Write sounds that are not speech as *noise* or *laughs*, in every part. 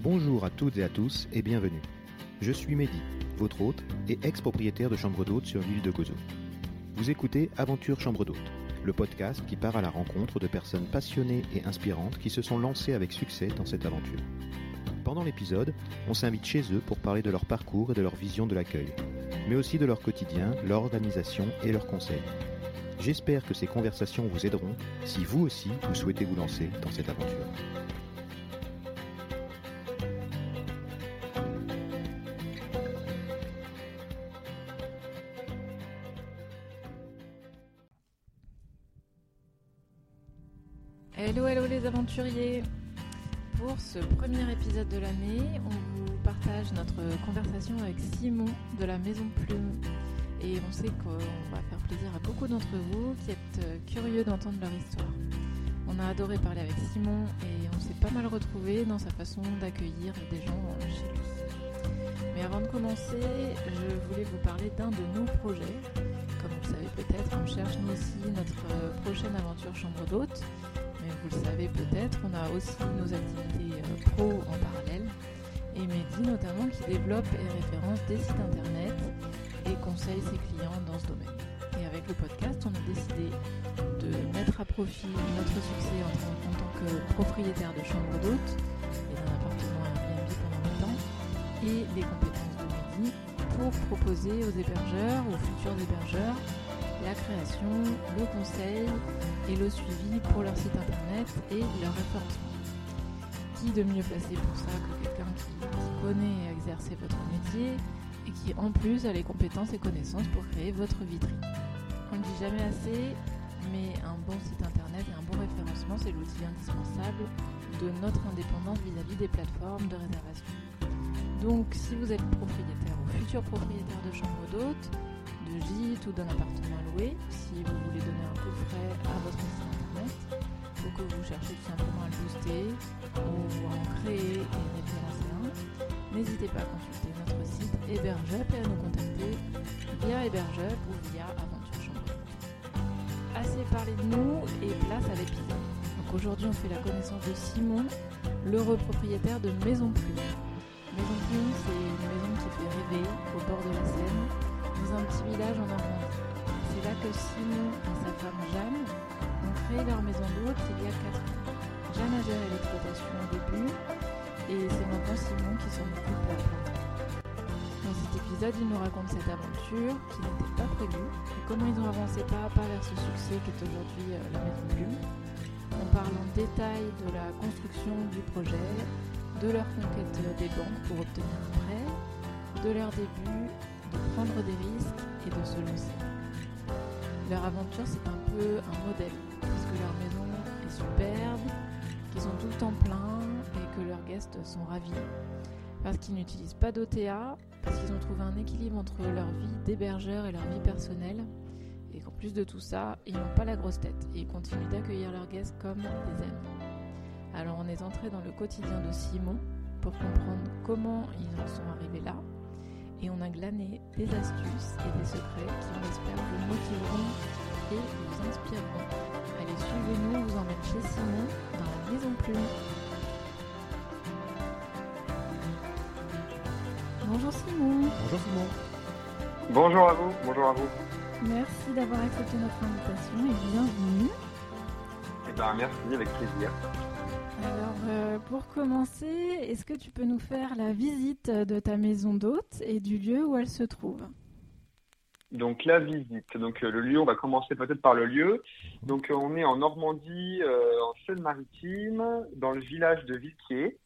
Bonjour à toutes et à tous et bienvenue. Je suis Mehdi, votre hôte et ex-propriétaire de chambre d'hôte sur l'île de Gozo. Vous écoutez Aventure Chambre d'hôte, le podcast qui part à la rencontre de personnes passionnées et inspirantes qui se sont lancées avec succès dans cette aventure. Pendant l'épisode, on s'invite chez eux pour parler de leur parcours et de leur vision de l'accueil, mais aussi de leur quotidien, leur organisation et leurs conseils. J'espère que ces conversations vous aideront si vous aussi vous souhaitez vous lancer dans cette aventure. Premier épisode de l'année, on vous partage notre conversation avec Simon de la Maison Plume. Et on sait qu'on va faire plaisir à beaucoup d'entre vous qui êtes euh, curieux d'entendre leur histoire. On a adoré parler avec Simon et on s'est pas mal retrouvé dans sa façon d'accueillir des gens euh, chez lui. Mais avant de commencer, je voulais vous parler d'un de nos projets. Comme vous le savez peut-être, on cherche nous aussi notre euh, prochaine aventure chambre d'hôte. Vous le savez peut-être, on a aussi nos activités pro en parallèle. Et Mehdi notamment qui développe et référence des sites internet et conseille ses clients dans ce domaine. Et avec le podcast, on a décidé de mettre à profit notre succès en, tant que propriétaire de chambre d'hôte et d'un appartement Airbnb pendant longtemps et les compétences de Mehdi pour proposer aux hébergeurs, aux futurs hébergeurs, la création, le conseil et le suivi pour leur site internet et leur référencement. Qui de mieux placé pour ça que quelqu'un qui, connaît et exerce votre métier et qui en plus a les compétences et connaissances pour créer votre vitrine? On ne dit jamais assez, mais un bon site internet et un bon référencement, c'est l'outil indispensable de notre indépendance vis-à-vis des plateformes de réservation. Donc si vous êtes propriétaire ou futur propriétaire de chambre d'hôte, de gîte ou d'un appartement loué, si vous voulez donner un coup frais à votre site internet, ou que vous cherchez tout simplement à le booster, ou à en créer et référencer un, n'hésitez pas à consulter notre site Hébergeup et à nous contacter via Hébergeup ou via Aventure Chambre. Assez parlé de nous et place à l'épisode. Donc aujourd'hui on fait la connaissance de Simon, l'heureux propriétaire de Maison Plume. Maison Plume c'est une maison qui fait rêver au bord de la Seine, Simon et sa femme Jeanne ont créé leur maison d'hôte il y a 4 ans. Jeanne a géré l'exploitation au début et c'est maintenant Simon qui s'en occupe à plein. Dans cet épisode, il nous raconte cette aventure qui n'était pas prévue et comment ils ont avancé pas à pas vers ce succès qu'est aujourd'hui euh, la Maison Plume. On parle en détail de la construction du projet, de leur conquête des banques pour obtenir un prêt, de leur début, de prendre des risques et de se lancer. Leur aventure, c'est un peu un modèle, parce que leur maison est superbe, qu'ils sont tout le temps pleins et que leurs guests sont ravis. Parce qu'ils n'utilisent pas d'OTA, parce qu'ils ont trouvé un équilibre entre leur vie d'hébergeur et leur vie personnelle, et qu'en plus de tout ça, ils n'ont pas la grosse tête et ils continuent d'accueillir leurs guests comme des amis. Alors on est entré dans le quotidien de Simon pour comprendre comment ils en sont arrivés là, et on a glané des astuces et des secrets qui, on espère, vous motiveront et vous inspireront. Allez, suivez-nous, on vous emmène chez Simon dans la Maison Plume. Bonjour Simon. Bonjour Simon. Bonjour à vous, bonjour à vous. Merci d'avoir accepté notre invitation et bienvenue. Eh ben, merci, avec plaisir. Alors, euh, pour commencer, est-ce que tu peux nous faire la visite de ta maison d'hôte et du lieu où elle se trouve? Donc la visite, donc euh, le lieu, on va commencer peut-être par le lieu. Donc euh, on est en Normandie, en Seine-Maritime, dans le village de Villequier,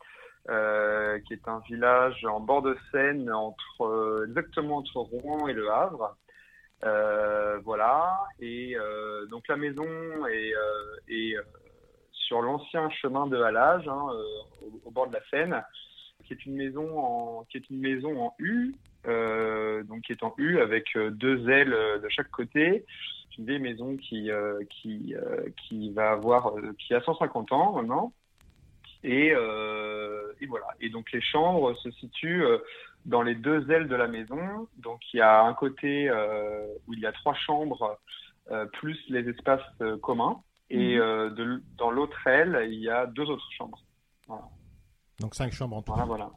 qui est un village en bord de Seine, entre exactement entre Rouen et Le Havre. Voilà. Et donc la maison est, sur l'ancien chemin de halage, hein, euh, au, bord de la Seine, qui est une maison en, qui est une maison en U, euh, donc qui est en U avec euh, deux ailes de chaque côté. C'est une vieille maison qui qui qui va avoir qui a 150 ans maintenant. Et, et voilà. Et donc les chambres se situent dans les deux ailes de la maison. Donc il y a un côté où il y a trois chambres plus les espaces communs. Et Mhm. euh, de dans l'autre aile, il y a deux autres chambres. Voilà. Donc cinq chambres en tout. Voilà, voilà.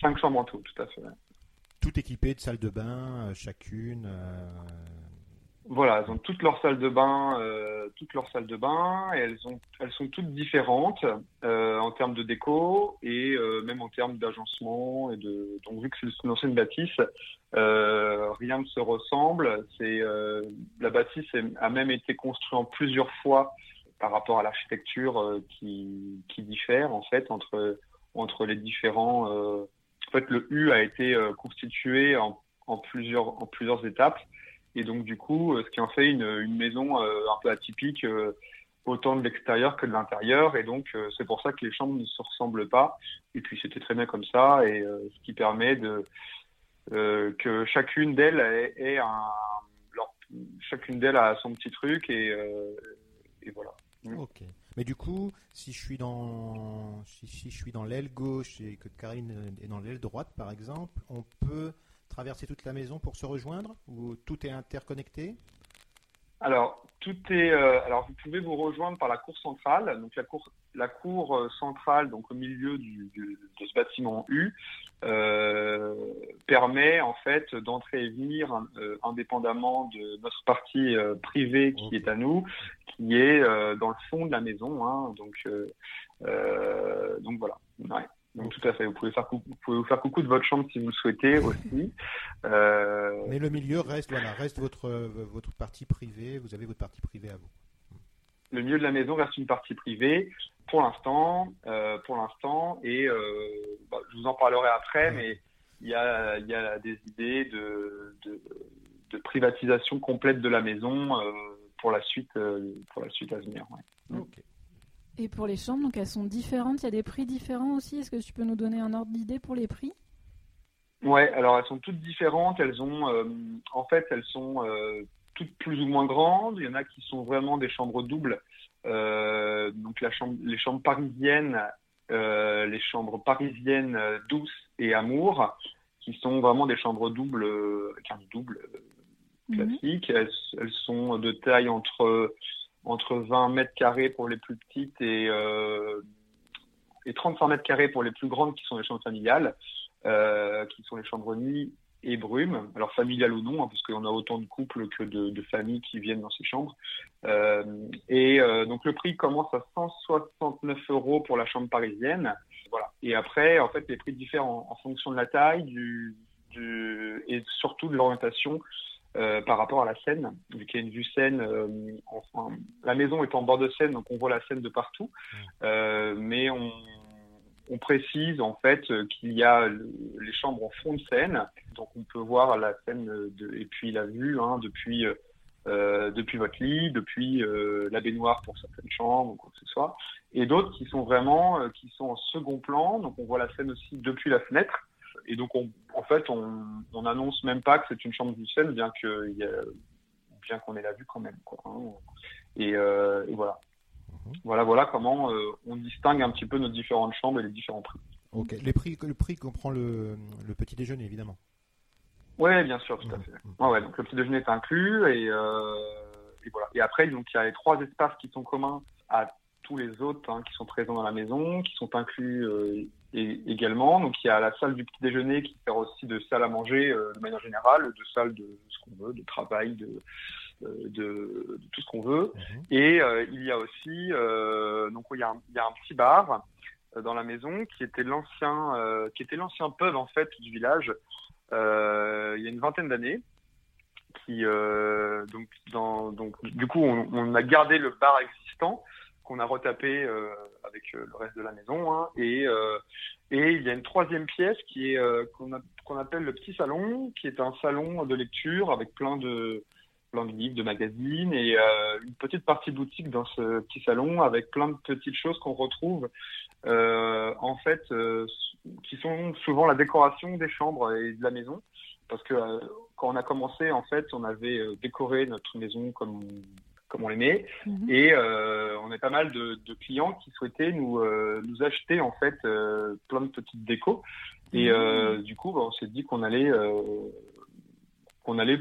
Cinq chambres en tout, tout à fait. Tout équipé de salle de bain, chacune. Voilà, elles ont toutes leurs salles de bain, euh, toutes leurs salles de bain, et elles ont, elles sont toutes différentes euh, en termes de déco et euh, même en termes d'agencement et de. Donc vu que c'est une ancienne bâtisse, euh, rien ne se ressemble. C'est euh, la bâtisse a même été construite en plusieurs fois par rapport à l'architecture qui, qui diffère en fait entre entre les différents. en fait, le U a été constitué en, en plusieurs en plusieurs étapes. Et donc, du coup, euh, ce qui en fait une, maison euh, un peu atypique, euh, autant de l'extérieur que de l'intérieur. Et donc, c'est pour ça que les chambres ne se ressemblent pas. Et puis, c'était très bien comme ça. Et ce qui permet que chacune d'elles ait, un. chacune d'elles a son petit truc. Et, voilà. Mm. Ok. Mais du coup, si je suis dans, si je suis dans l'aile gauche et que Karine est dans l'aile droite, par exemple, on peut traverser toute la maison pour se rejoindre ou tout est interconnecté alors, tout est. Euh, alors, vous pouvez vous rejoindre par la cour centrale. Donc, la cour, la cour euh, centrale, donc au milieu du, du, de ce bâtiment U, euh, permet en fait d'entrer et venir euh, indépendamment de notre partie privée qui est à nous, qui est dans le fond de la maison. Hein, donc, donc voilà. Ouais. Donc tout à fait, vous pouvez, faire vous pouvez vous faire coucou de votre chambre si vous le souhaitez *laughs* aussi. Euh... Mais le milieu reste, voilà, reste votre, votre partie privée, vous avez votre partie privée à vous. Le milieu de la maison reste une partie privée pour l'instant, euh, pour l'instant, et euh, bah, je vous en parlerai après, mais il y a, y a des idées de, de, de privatisation complète de la maison euh, pour la suite, euh, pour la suite à venir. Ouais. Okay. Et pour les chambres, donc elles sont différentes, il y a des prix différents aussi. Est-ce que tu peux nous donner un ordre d'idée pour les prix? Ouais, alors elles sont toutes différentes. Elles ont, euh, en fait, elles sont euh, toutes plus ou moins grandes. Il y en a qui sont vraiment des chambres doubles. Euh, donc la chambre, les chambres parisiennes, les chambres parisiennes douces et amour, qui sont vraiment des chambres doubles, double classique. Mmh. Elles, elles, sont de taille entre entre 20 mètres carrés pour les plus petites et, euh, et 35 mètres carrés pour les plus grandes qui sont les chambres familiales, euh, qui sont les chambres nuit et brume, alors familiales ou non, hein, parce qu'on a autant de couples que de, familles qui viennent dans ces chambres. Euh, et euh, donc le prix commence à 169 euros pour la chambre parisienne. Voilà. Et après, en fait, les prix diffèrent en, fonction de la taille du, et surtout de l'orientation. Euh, par rapport à la Seine, vu qu'il y a une vue Seine. Euh, enfin, la maison est en bord de Seine, donc on voit la Seine de partout. Euh, mais on, on, précise en fait qu'il y a le, les chambres en fond de Seine, donc on peut voir la Seine de, et puis la vue hein, depuis euh, depuis votre lit, depuis euh, la baignoire pour certaines chambres ou quoi que ce soit, et d'autres qui sont vraiment euh, qui sont en second plan, donc on voit la Seine aussi depuis la fenêtre. Et donc, on, en fait, on, on annonce même pas que c'est une chambre du ciel, bien que y a, bien qu'on ait la vue quand même. Quoi, hein. et, euh, et, voilà. Mmh. Voilà, voilà comment euh, on distingue un petit peu nos différentes chambres et les différents prix. Ok. Les prix, le prix comprend le, le petit déjeuner, évidemment. Oui, bien sûr, tout à fait. Mmh. Ouais, ouais, donc le petit déjeuner est inclus et, euh, et voilà. Et après, donc il y a les trois espaces qui sont communs à tous les autres hein, qui sont présents dans la maison, qui sont inclus euh, et, également. Donc il y a la salle du petit déjeuner qui sert aussi de salle à manger euh, de manière générale, de salle de ce qu'on veut, de travail, de, euh, de, de, tout ce qu'on veut. Mmh. Et il y a aussi donc il y a, un, il y a un petit bar dans la maison qui était l'ancien qui était l'ancien pub en fait du village il y a une vingtaine d'années qui donc dans donc du coup on, on a gardé le bar existant qu'on a retapé euh, avec euh, le reste de la maison. Hein, et, euh, et il y a une troisième pièce qui est qu'on appelle le petit salon, qui est un salon de lecture avec plein de plein de livres, de magazines et une petite partie boutique dans ce petit salon avec plein de petites choses qu'on retrouve en fait qui sont souvent la décoration des chambres et de la maison parce que quand on a commencé en fait on avait décoré notre maison comme comme on l'aimait. Mmh. Et euh, on a pas mal de, de, clients qui souhaitaient nous, euh, nous acheter en fait euh, plein de petites décos. Et mmh. du coup, bah, on s'est dit qu'on allait, qu'on allait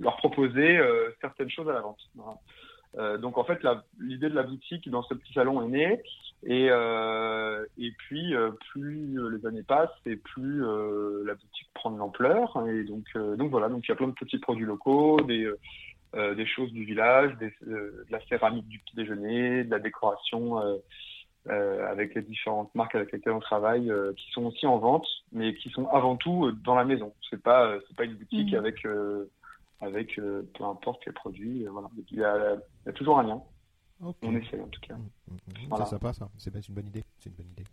leur proposer certaines choses à la vente. Voilà. Donc en fait, l'idée de la boutique dans ce petit salon est née. Et, et puis, plus les années passent et plus la boutique prend de l'ampleur. Et donc, donc voilà, donc il y a plein de petits produits locaux, des, des choses du village, des, de la céramique du petit déjeuner, de la décoration avec les différentes marques avec lesquelles on travaille, qui sont aussi en vente, mais qui sont avant tout dans la maison. C'est pas c'est pas une boutique mmh. avec avec euh, peu importe quel produit. Euh, voilà. il, y a, il, y a, toujours un lien. On essaie en tout cas. Mmh, mmh, mmh. C'est sympa ça. C'est une bonne idée. C'est une bonne idée.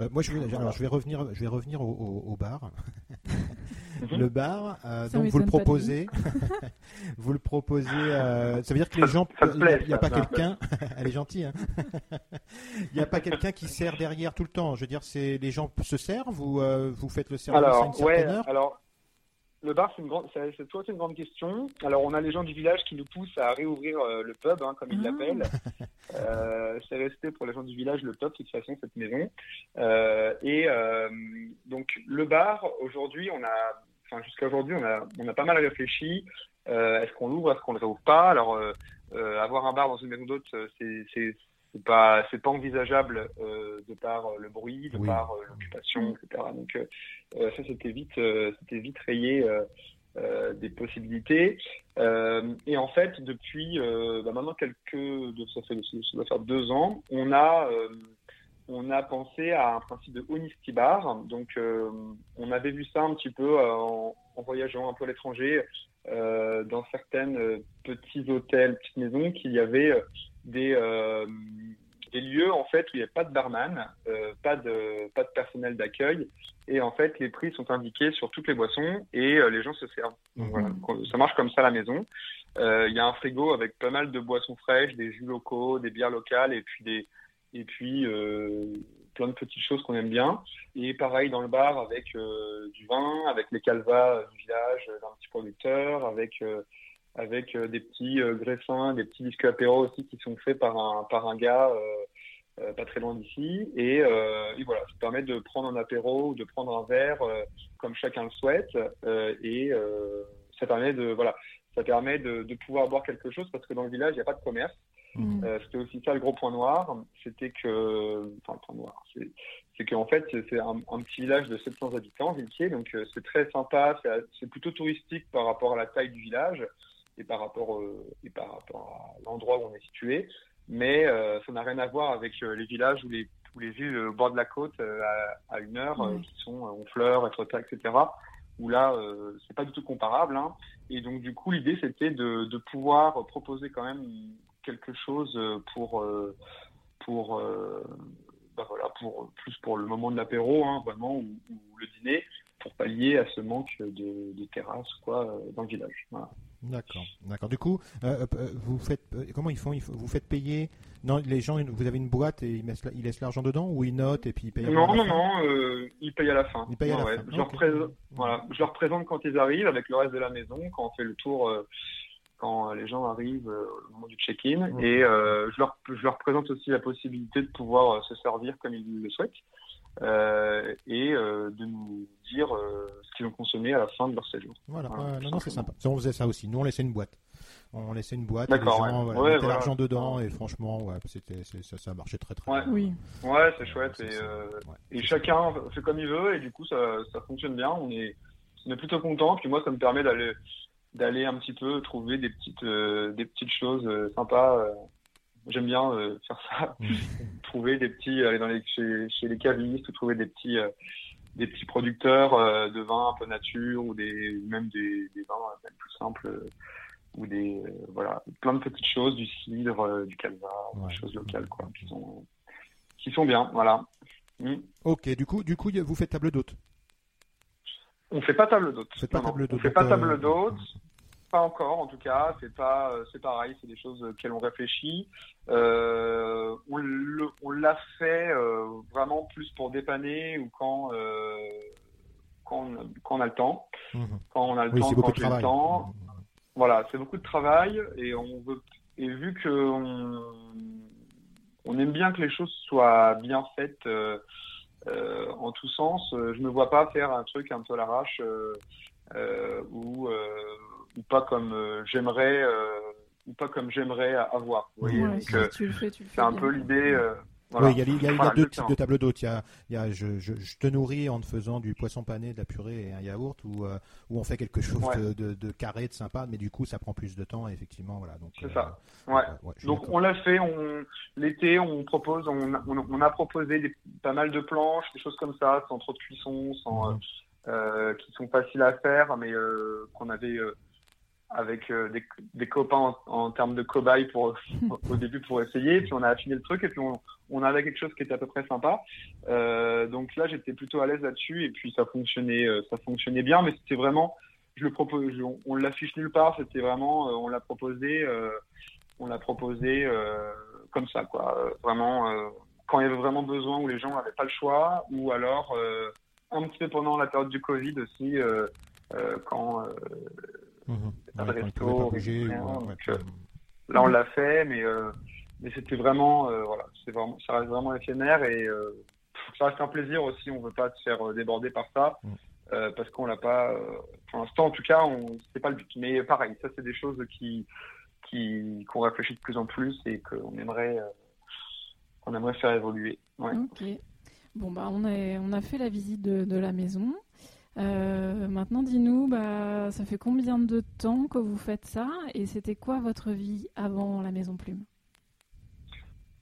Euh, moi, je vais, alors, je vais revenir, je vais revenir au, au, au bar. *laughs* le bar, euh, donc vous le proposez, *laughs* vous le proposez. Euh, ça veut dire que les gens, il n'y a, pas quelqu'un. *laughs* elle est gentille. Hein *laughs* il n'y a pas quelqu'un qui sert derrière tout le temps. Je veux dire, c'est les gens se servent. Vous, vous faites le service alors, à une certaine heure? Alors, le bar, c'est une grande, c'est toi, c'est une grande question. Alors, on a les gens du village qui nous poussent à réouvrir euh, le pub, hein, comme ils ah. l'appellent. Euh, c'est resté pour les gens du village le pub, de toute façon, cette maison. Euh, et donc, le bar, aujourd'hui, on a, enfin, jusqu'à aujourd'hui, on a, on a pas mal réfléchi. est-ce qu'on l'ouvre, est-ce qu'on le réouvre pas? Alors, avoir un bar dans une maison d'hôte, c'est c'est pas c'est pas envisageable euh, de par euh, le bruit, de par euh, l'occupation, etc. Donc ça c'était vite c'était vite rayé des possibilités. et en fait depuis bah, maintenant quelques ça fait ça doit faire deux ans, on a on a pensé à un principe de honesty bar. Donc, on avait vu ça un petit peu en, en voyageant un peu à l'étranger, dans certaines petits hôtels, petites maisons, qu'il y avait des, euh, des lieux en fait où il n'y a pas de barman, euh, pas de pas de personnel d'accueil et en fait les prix sont indiqués sur toutes les boissons et euh, les gens se servent. Donc, voilà, mhm. ça marche comme ça à la maison. Il y a un frigo avec pas mal de boissons fraîches, des jus locaux, des bières locales et puis des et puis plein de petites choses qu'on aime bien. Et pareil dans le bar avec du vin, avec les calvas du village d'un petit producteur, avec avec euh, des petits euh, greffins, des petits disques apéro aussi qui sont faits par un, par un gars euh, pas très loin d'ici. Et, et, voilà, ça permet de prendre un apéro ou de prendre un verre comme chacun le souhaite. et ça permet de voilà, ça permet de, de, pouvoir boire quelque chose parce que dans le village il n'y a pas de commerce. Mmh. c'était aussi ça le gros point noir, c'était que, enfin le point noir, c'est qu'en fait c'est un, un, petit village de 700 habitants, donc c'est très sympa, c'est plutôt touristique par rapport à la taille du village et par rapport, euh, et par rapport à l'endroit où on est situé. Mais euh, ça n'a rien à voir avec euh, les villages ou les, ou les villes au bord de la côte à, une heure, qui sont Honfleur, Etretat, etc où là, euh, c'est pas du tout comparable. Hein. Et donc, du coup, l'idée, c'était de, de, pouvoir proposer quand même quelque chose pour, pour, bah voilà, pour plus pour le moment de l'apéro, hein, vraiment, ou, ou, le dîner, pour pallier à ce manque de, de terrasse, quoi, dans le village. Voilà. D'accord, d'accord. Du coup, euh, euh, vous faites euh, comment ils font Vous faites payer Non, les gens, vous avez une boîte et ils, mettent, ils laissent l'argent dedans ou ils notent et puis ils payent. Non, à non, non, ils payent à la fin. Ils payent à la fin. Je, leur présente, voilà, je leur présente quand ils arrivent avec le reste de la maison, quand on fait le tour, quand les gens arrivent au moment du check-in, et je leur, je leur présente aussi la possibilité de pouvoir se servir comme ils le souhaitent. Euh, et euh, de nous dire euh, ce qu'ils ont consommé à la fin de leur séjour. Voilà, non, non, c'est sympa. On faisait ça aussi. Nous, on laissait une boîte. On laissait une boîte, et les gens ouais. mettaient l'argent dedans, et franchement, ouais, c'était, ça, ça marchait très très bien. Oui. Ouais, c'est chouette. Et, et chacun fait comme il veut, et du coup, ça, ça fonctionne bien. On est, on est plutôt content. Puis moi, ça me permet d'aller d'aller un petit peu trouver des petites des petites choses sympas J'aime bien euh, faire ça, mm. *laughs* trouver des petits, aller dans les, chez, chez les cavistes, trouver des petits, euh, des petits producteurs euh, de vin un peu nature ou des, même des, des vins même plus simples ou des, voilà, plein de petites choses, du cidre, du calva, des choses locales quoi, qui sont, qui sont bien, voilà. Mm. Ok, du coup, du coup, vous faites table d'hôte? On fait pas table d'hôte. Pas table d'hôte. On fait pas table d'hôte. Pas encore, en tout cas. C'est pas, euh, c'est pareil. C'est des choses auxquelles on réfléchit. Euh, on l'a fait euh, vraiment plus pour dépanner ou quand quand, on, a le temps. Mhm. Quand on a le temps, quand j'ai le temps. Voilà, c'est beaucoup de travail et on veut et vu que on, aime bien que les choses soient bien faites en tous sens, je ne me vois pas faire un truc un peu à l'arrache ou ou pas comme euh, j'aimerais euh, ou pas comme j'aimerais avoir. Vous voyez, Ouais, donc, si euh, tu le fais, tu le fais c'est un peu l'idée. euh, voilà. Oui, il y a, il y a- il y a Voilà, deux types de tables d'hôtes. Il y a, il y a je, je- je te nourris en te faisant du poisson pané, de la purée et un yaourt, ou euh, ou on fait quelque chose Ouais. de, de- de carré, de sympa, mais du coup ça prend plus de temps, effectivement, voilà. Donc, C'est euh, ça. Ouais. Donc on l'a fait, on l'été on propose, on, a- on, on a proposé des, pas mal de planches, des choses comme ça, sans trop de cuisson, sans Mhm. euh, qui sont faciles à faire, mais euh, qu'on avait euh, avec euh, des, copains en, termes de cobayes pour *laughs* au début pour essayer, puis on a affiné le truc et puis on, on avait quelque chose qui était à peu près sympa. Euh, donc là j'étais plutôt à l'aise là-dessus et puis ça fonctionnait, euh, ça fonctionnait bien, mais c'était vraiment, je le propose, on, on l'affiche nulle part, c'était vraiment, on l'a proposé, on l'a proposé comme ça quoi, vraiment quand il y avait vraiment besoin où les gens n'avaient pas le choix ou alors un petit peu pendant la période du Covid aussi, quand euh, Mhm. pas de Ouais, quand ils resto, pouvaient pas bouger, rien, ou, ouais, donc, ouais. euh, là on l'a fait, mais euh, mais c'était vraiment euh, voilà, c'est vraiment ça reste vraiment éphémère et euh, ça reste un plaisir aussi. On veut pas se faire euh, déborder par ça Mm. euh, parce qu'on l'a pas. euh, pour l'instant, en tout cas, on c'est pas le but. Mais pareil, ça c'est des choses qui qui qu'on réfléchit de plus en plus et qu'on aimerait euh, qu'on aimerait faire évoluer. Ouais. Ok. Bon, bah, on a, on a fait la visite de, de la maison. Euh, maintenant, dis-nous, bah, ça fait combien de temps que vous faites ça et c'était quoi votre vie avant la Maison Plume?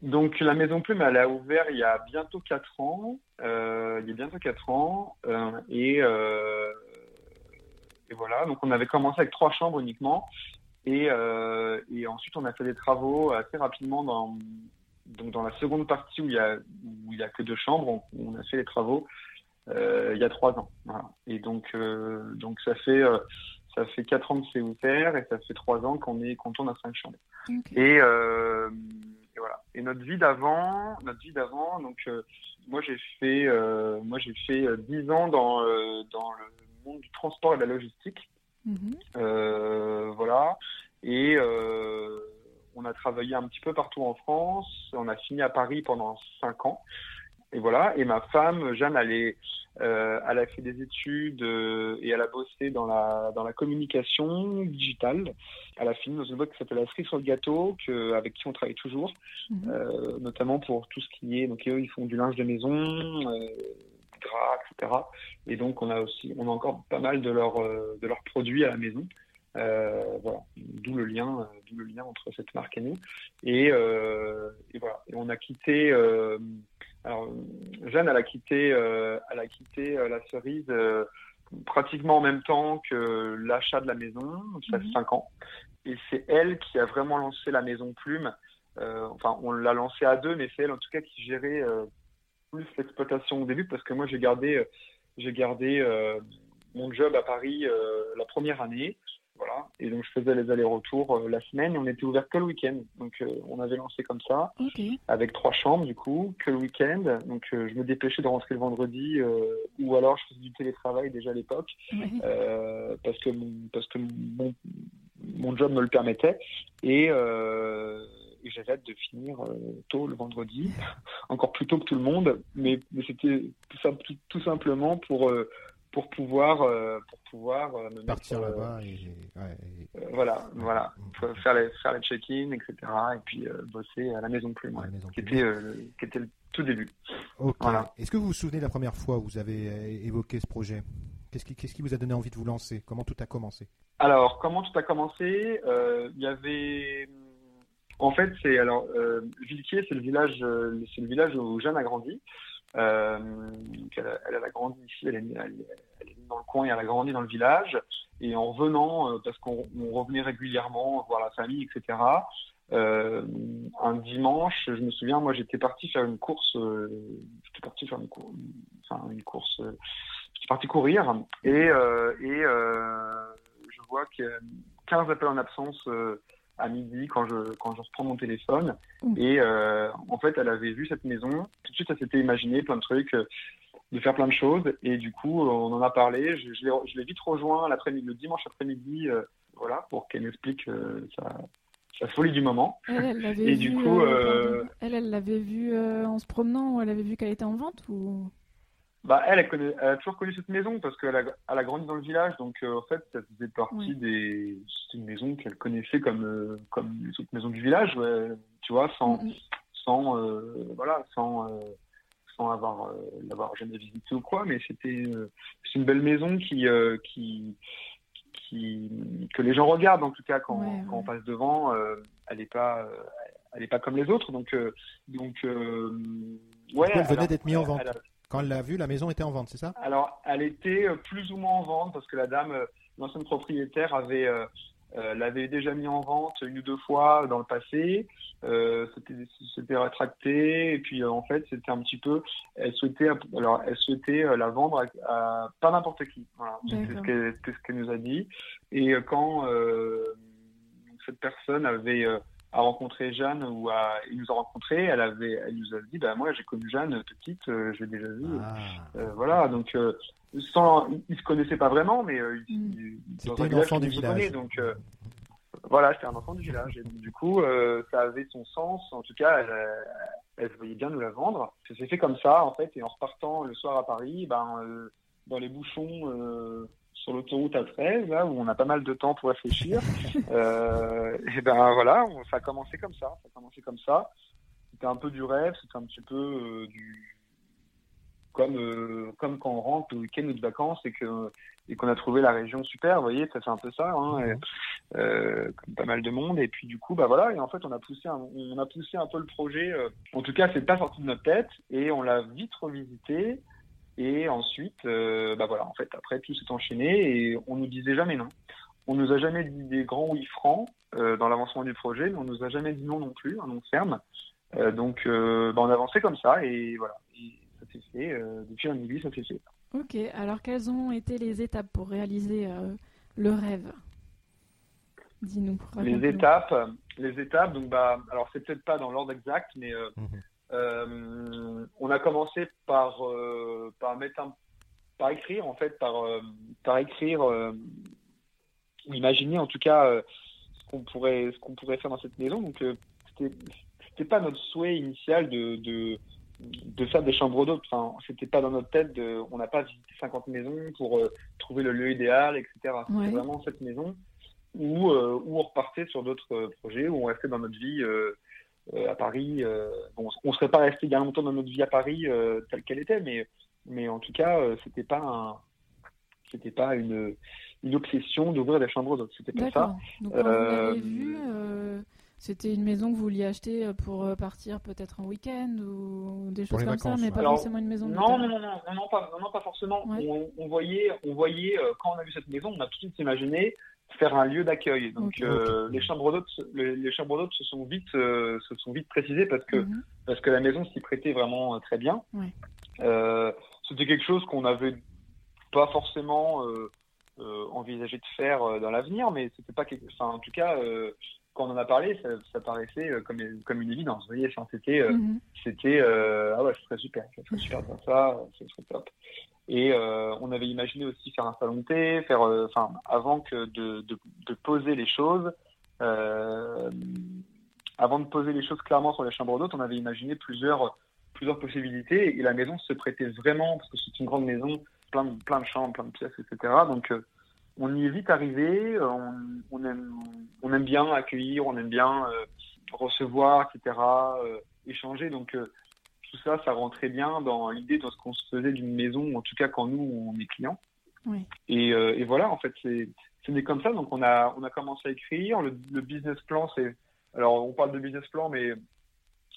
Donc la Maison Plume, elle a ouvert il y a bientôt quatre ans. Euh, il y a bientôt quatre ans. Euh, et, voilà, donc on avait commencé avec trois chambres uniquement. Et, ensuite, on a fait des travaux assez rapidement dans, la seconde partie où il y a, que deux chambres. On, on a fait les travaux il y a trois ans. Voilà. Et donc, euh, donc ça fait euh, ça fait quatre ans que c'est ouvert et ça fait trois ans qu'on est qu'on tourne à cinq chambres. Et, euh, et voilà. Et notre vie d'avant, notre vie d'avant, donc euh, moi j'ai fait, euh, moi j'ai fait euh, dix ans dans euh, dans le monde du transport et de la logistique, Mhm. Euh, voilà. Et euh, on a travaillé un petit peu partout en France. On a fini à Paris pendant cinq ans. Et voilà. Et ma femme, Jeanne, elle, est, euh, elle a fait des études euh, et elle a bossé dans la, dans la communication digitale. Elle a fini dans une boîte qui s'appelle La Cerise sur le gâteau, que, avec qui on travaille toujours, Mhm. euh, notamment pour tout ce qui est. Donc, eux, ils font du linge de maison, euh, gras, etc. Et donc, on a aussi, on a encore pas mal de leurs, euh, de leurs produits à la maison. Euh, voilà, d'où le lien, euh, d'où le lien entre cette marque et nous. Et, euh, et voilà, et on a quitté. Alors, Jeanne, elle a quitté, euh, elle a quitté euh, la cerise euh, pratiquement en même temps que l'achat de la maison, ça fait Mhm. cinq ans. Et c'est elle qui a vraiment lancé la maison Plume. Euh, enfin, on l'a lancée à deux, mais c'est elle en tout cas qui gérait euh, plus l'exploitation au début parce que moi j'ai gardé, euh, j'ai gardé euh, mon job à Paris euh, la première année. Voilà. Et donc, je faisais les allers-retours euh, la semaine et on était ouvert que le week-end. Donc, euh, on avait lancé comme ça, avec trois chambres, du coup, que le week-end. Donc, euh, je me dépêchais de rentrer le vendredi ou alors je faisais du télétravail déjà à l'époque parce que, mon, parce que mon, mon job me le permettait. Et, et j'avais hâte de finir tôt le vendredi, encore plus tôt que tout le monde. Mais, c'était tout, sim- tout, tout simplement pour, pour pouvoir, euh, pour pouvoir euh, me Partir mettre, euh, là-bas et, ouais, et- euh, voilà, voilà, Mm. Faire les, faire les check-in, etc. Et puis bosser à la maison Plume, ouais, maison qui était, qui était le tout début. Ok. Voilà. Est-ce que vous vous souvenez de la première fois où vous avez évoqué ce projet? Qu'est-ce qui, qu'est-ce qui vous a donné envie de vous lancer? Comment tout a commencé? Alors, comment tout a commencé? Il y avait, en fait, c'est alors euh, Villequier, c'est le village, euh, c'est le village où Jeanne a grandi. Euh, elle, a, grandi ici, elle est, elle, elle est dans le coin et elle a grandi dans le village. Et en revenant, euh, parce qu'on on revenait régulièrement voir la famille, etc. euh, un dimanche, je me souviens, moi j'étais parti faire une course, euh, j'étais parti faire une, cour- enfin, une course, euh, j'étais parti courir et, euh, et je vois a 15 appels en absence à midi quand je, quand je reprends mon téléphone. Ouh. Et euh, en fait, elle avait vu cette maison. Tout de suite, elle s'était imaginé plein de trucs, euh, de faire plein de choses. Et du coup, on en a parlé. Je, je l'ai vite rejoint l'après-midi, le dimanche après-midi, euh, voilà, pour qu'elle m'explique sa, sa folie du moment. Elle, elle l'avait Et vu. du coup, elle, l'avait vu euh, en se promenant ou elle avait vu qu'elle était en vente ou? Bah, elle, elle, a toujours connu cette maison parce qu'elle a, elle a grandi dans le village, donc euh, en fait, ça faisait partie des. C'est une maison qu'elle connaissait comme, euh, comme les autres maisons du village, tu vois, sans, sans, euh, voilà, sans, sans avoir l'avoir jamais visité ou quoi, mais c'était c'est une belle maison qui, qui, qui, que les gens regardent en tout cas quand, quand on passe devant. elle n'est pas, elle est pas comme les autres, donc, donc ouais. Elle venait d'être mise en vente? Quand elle l'a vue, la maison était en vente, c'est ça? Alors, elle était euh, plus ou moins en vente parce que la dame, euh, l'ancienne propriétaire, avait euh, l'avait déjà mis en vente une ou deux fois dans le passé. Euh, c'était rétracté et puis en fait c'était un petit peu. Elle souhaitait alors elle souhaitait la vendre à, pas n'importe qui. Voilà, c'est ce qu'elle nous a dit. Et quand cette personne avait a rencontré Jeanne ou à, il nous a rencontré, elle avait, elle nous a dit, bah moi j'ai connu Jeanne petite, euh, je l'ai déjà vue. Ah. Euh, voilà, donc euh, sans, ils se connaissaient pas vraiment, mais euh, mm. c'était un enfant du village. donc voilà, c'était un enfant du village. Et du coup, ça avait son sens. En tout cas, elle, elle, voyait bien nous la vendre. Ça s'est fait comme ça, en fait. Et en repartant le soir à Paris, ben dans les bouchons sur l'autoroute à 13, là où on a pas mal de temps pour réfléchir. *laughs* euh, et ben voilà, ça a commencé comme ça. Ça a commencé comme ça. C'était un peu du rêve, c'était un petit peu euh, du comme euh, comme quand on rentre au week-end ou de vacances et que et qu'on a trouvé la région super. Vous voyez, ça fait un peu ça, hein, comme pas mal de monde. Et puis du coup, bah voilà. Et en fait, on a poussé un, on a poussé un peu le projet. en tout cas, c'est pas sorti de notre tête et on l'a vite revisité. Et ensuite, euh, bah voilà, en fait, après tout s'est enchaîné et on nous disait jamais non. On nous a jamais dit des grands oui francs euh, dans l'avancement du projet, mais on nous a jamais dit non non plus, un non ferme. Euh, donc, bah, on avançait comme ça et voilà, et ça s'est fait. depuis un début, ça s'est fait. Ok, alors quelles ont été les étapes pour réaliser le rêve? Dis-nous. Les étapes, les étapes. Donc bah, alors c'est peut-être pas dans l'ordre exact, mais mhm. Euh, on a commencé par, euh, par mettre un, par écrire en fait, par, euh, par écrire, imaginer en tout cas ce qu'on pourrait, ce qu'on pourrait faire dans cette maison. Donc c'était, c'était pas notre souhait initial de, de, de faire des chambres d'hôtes. Enfin, c'était pas dans notre tête. De, on n'a pas visité 50 maisons pour trouver le lieu idéal, etc. C'était vraiment cette maison où, où on repartait sur d'autres projets, où on restait dans notre vie euh, à Paris. Euh, bon, on ne serait pas resté bien longtemps dans notre vie à Paris euh, telle qu'elle était, mais, mais en tout cas, c'était pas c'était pas une, une obsession d'ouvrir des chambres d'hôtes. C'était pas ça. Donc, quand vous l'avez vu, c'était une maison que vous vouliez acheter pour partir peut-être en week-end ou des choses comme ça, mais pas forcément une maison. Non, non, non, non, non, pas, non, pas forcément. On, on, voyait, on voyait quand on a vu cette maison, on a tout de suite imaginé faire un lieu d'accueil. Donc euh, les chambres d'hôtes, les, chambres d'hôtes se sont vite, euh, se sont vite précisées parce que mhm. parce que la maison s'y prêtait vraiment euh, très bien. C'était quelque chose qu'on n'avait pas forcément envisagé de faire dans l'avenir, mais c'était pas quelque, enfin en tout cas quand on en a parlé, ça, paraissait comme, comme une évidence. Vous voyez, c'était, mhm. c'était, ah ouais, ce serait super, ce serait super de faire ça, ce serait top. Et euh, on avait imaginé aussi faire un salon de thé, faire, euh, enfin, avant que de, de, de, poser les choses, euh, avant de poser les choses clairement sur les chambres d'hôtes, on avait imaginé plusieurs, plusieurs possibilités. Et la maison se prêtait vraiment, parce que c'est une grande maison, plein de, plein de chambres, plein de pièces, etc. Donc, euh, on y est vite arrivé. On, on, aime, on aime bien accueillir, on aime bien recevoir, etc. échanger. Donc, tout ça, ça rentrait bien dans l'idée de ce qu'on se faisait d'une maison, en tout cas quand nous, on est clients. Oui. Et, euh, et, voilà, en fait, c'est né comme ça. Donc, on a, on a commencé à écrire. Le, business plan, c'est. Alors, on parle de business plan, mais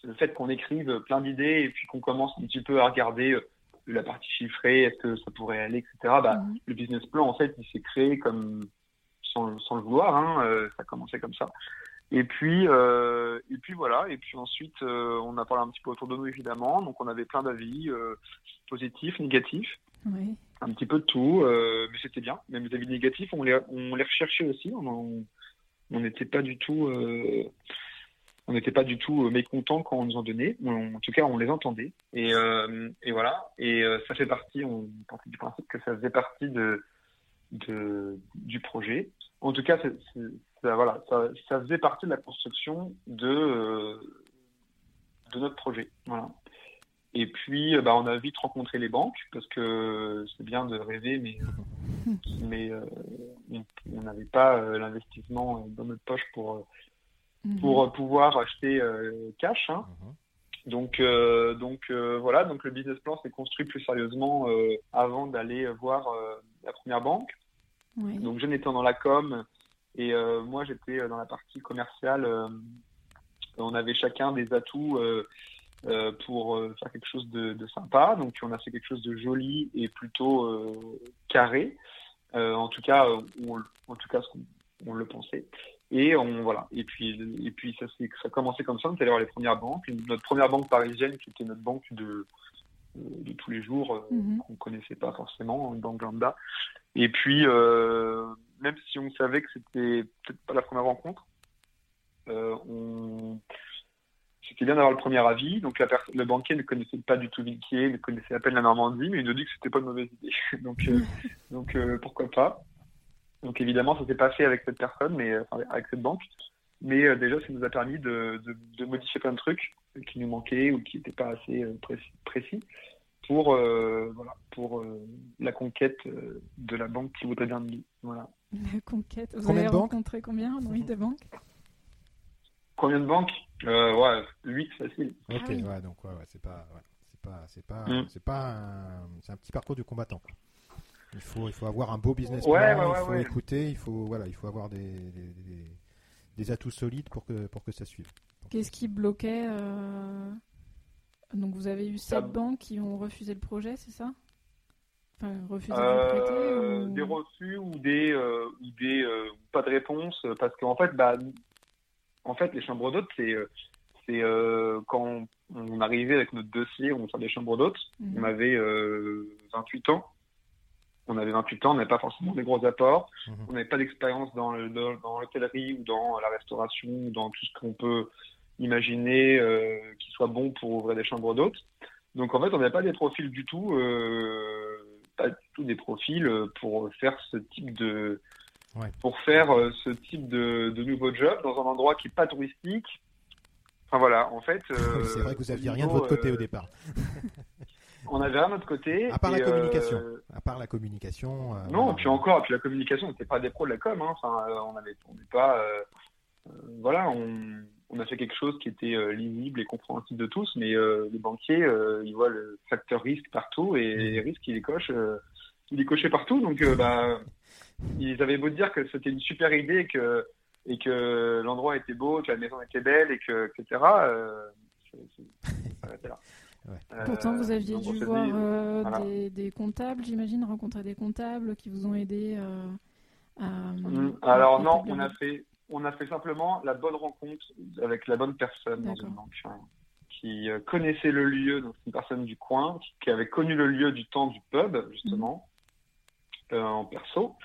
le fait qu'on écrive plein d'idées et puis qu'on commence un petit peu à regarder euh, la partie chiffrée, est-ce que ça pourrait aller, etc. Bah, mhm. Le business plan, en fait, il s'est créé comme sans, sans le vouloir. Hein, euh, ça a commencé comme ça. Et puis, euh, et puis voilà. Et puis ensuite, euh, on a parlé un petit peu autour de nous évidemment. Donc on avait plein d'avis positifs, négatifs, oui. un petit peu de tout. Mais c'était bien. Même les avis négatifs, on les, on les recherchait aussi. On n'était pas du tout, on n'était pas du tout mécontents quand on nous en donnait. en tout cas, on les entendait. Et, et voilà. Et ça fait partie. On partait du principe que ça faisait partie de, de du projet. En tout cas, c'est voilà, ça, ça, faisait partie de la construction de, euh, de notre projet. Voilà. Et puis, bah, on a vite rencontré les banques parce que c'est bien de rêver, mais, *laughs* mais on n'avait pas l'investissement dans notre poche pour, mhm. pour pouvoir acheter cash. Hein. Mhm. Donc, euh, donc euh, voilà, donc le business plan s'est construit plus sérieusement euh, avant d'aller voir la première banque. Donc, je n'étais dans la com et moi j'étais dans la partie commerciale. on avait chacun des atouts pour faire quelque chose de, sympa. Donc, on a fait quelque chose de joli et plutôt carré. en tout cas, en tout cas, ce qu'on le pensait. Et on voilà. Et puis et puis ça ça a commencé comme ça. On est allé voir les premières banques. Notre première banque parisienne qui était notre banque de de tous les jours mhm. qu'on connaissait pas forcément, une banque lambda. Et puis euh, même si on savait que c'était peut-être pas la première rencontre, euh, on c'était bien d'avoir le premier avis. Donc la le banquier ne connaissait pas du tout Villequier, ne connaissait à peine la Normandie, mais il nous dit que c'était pas une mauvaise idée. *laughs* donc donc pourquoi pas. Donc évidemment, ça s'est pas fait avec cette personne, mais euh, avec cette banque. Mais euh, déjà, ça nous a permis de, modifier plein de trucs qui nous manquaient ou qui n'étaient pas assez euh, précis, pour, voilà, pour la conquête de la banque qui voudrait bien de nous. Voilà. La conquête. Vous avez rencontré combien oui, de banques? Combien de banques? Ouais, 8 facile. Ok, ah ouais, donc ouais, c'est pas, c'est pas, c'est pas, mm. c'est pas, un, c'est un petit parcours du combattant. Il faut, il faut avoir un beau business plan, il faut écouter, il faut, voilà, il faut avoir des, des, atouts solides pour que, pour que ça suive. Qu'est-ce qui bloquait euh, Donc vous avez eu sept banques qui ont refusé le projet, c'est ça? Enfin, refusé de euh, Des refus ou des, euh, ou des pas de réponse parce qu'en fait, bah, en fait, les chambres d'hôtes, c'est c'est quand on arrivait avec notre dossier, on faisait des chambres d'hôtes, mhm. on avait 28 ans on avait 28 ans, on n'avait pas forcément des gros apports, mhm. on n'avait pas d'expérience dans, l'hôtellerie ou dans la restauration ou dans tout ce qu'on peut imaginer euh, qui soit bon pour ouvrir des chambres d'hôtes. Donc en fait, on n'avait pas des profils du tout, euh, pas du tout des profils pour faire ce type de pour faire euh, ce type de, de nouveau job dans un endroit qui n'est pas touristique. Enfin voilà, en fait. *laughs* c'est vrai que vous n'aviez rien de votre côté au départ. On avait un autre côté. À part la communication. Euh, à part la communication. Euh, non, puis encore, puis la communication, n'était pas des pros de la com. Hein. Enfin, euh, on avait, on pas. voilà, on, a fait quelque chose qui était lisible et compréhensible de tous, mais les banquiers, ils voient le facteur risque partout et les risques, ils les cochent, ils les cochaient partout. Donc, bah, ils avaient beau dire que c'était une super idée et que et que l'endroit était beau, que la maison était belle et que etc. ça là. Pourtant, vous aviez dû voir euh, des, comptables, j'imagine, rencontrer des comptables qui vous ont aidé euh, à. Hum, alors non, on a fait, on a fait simplement la bonne rencontre avec la bonne personne dans une banque hein, qui euh, connaissait le lieu, donc une personne du coin, qui, avait connu le lieu du temps du pub justement mmh. en perso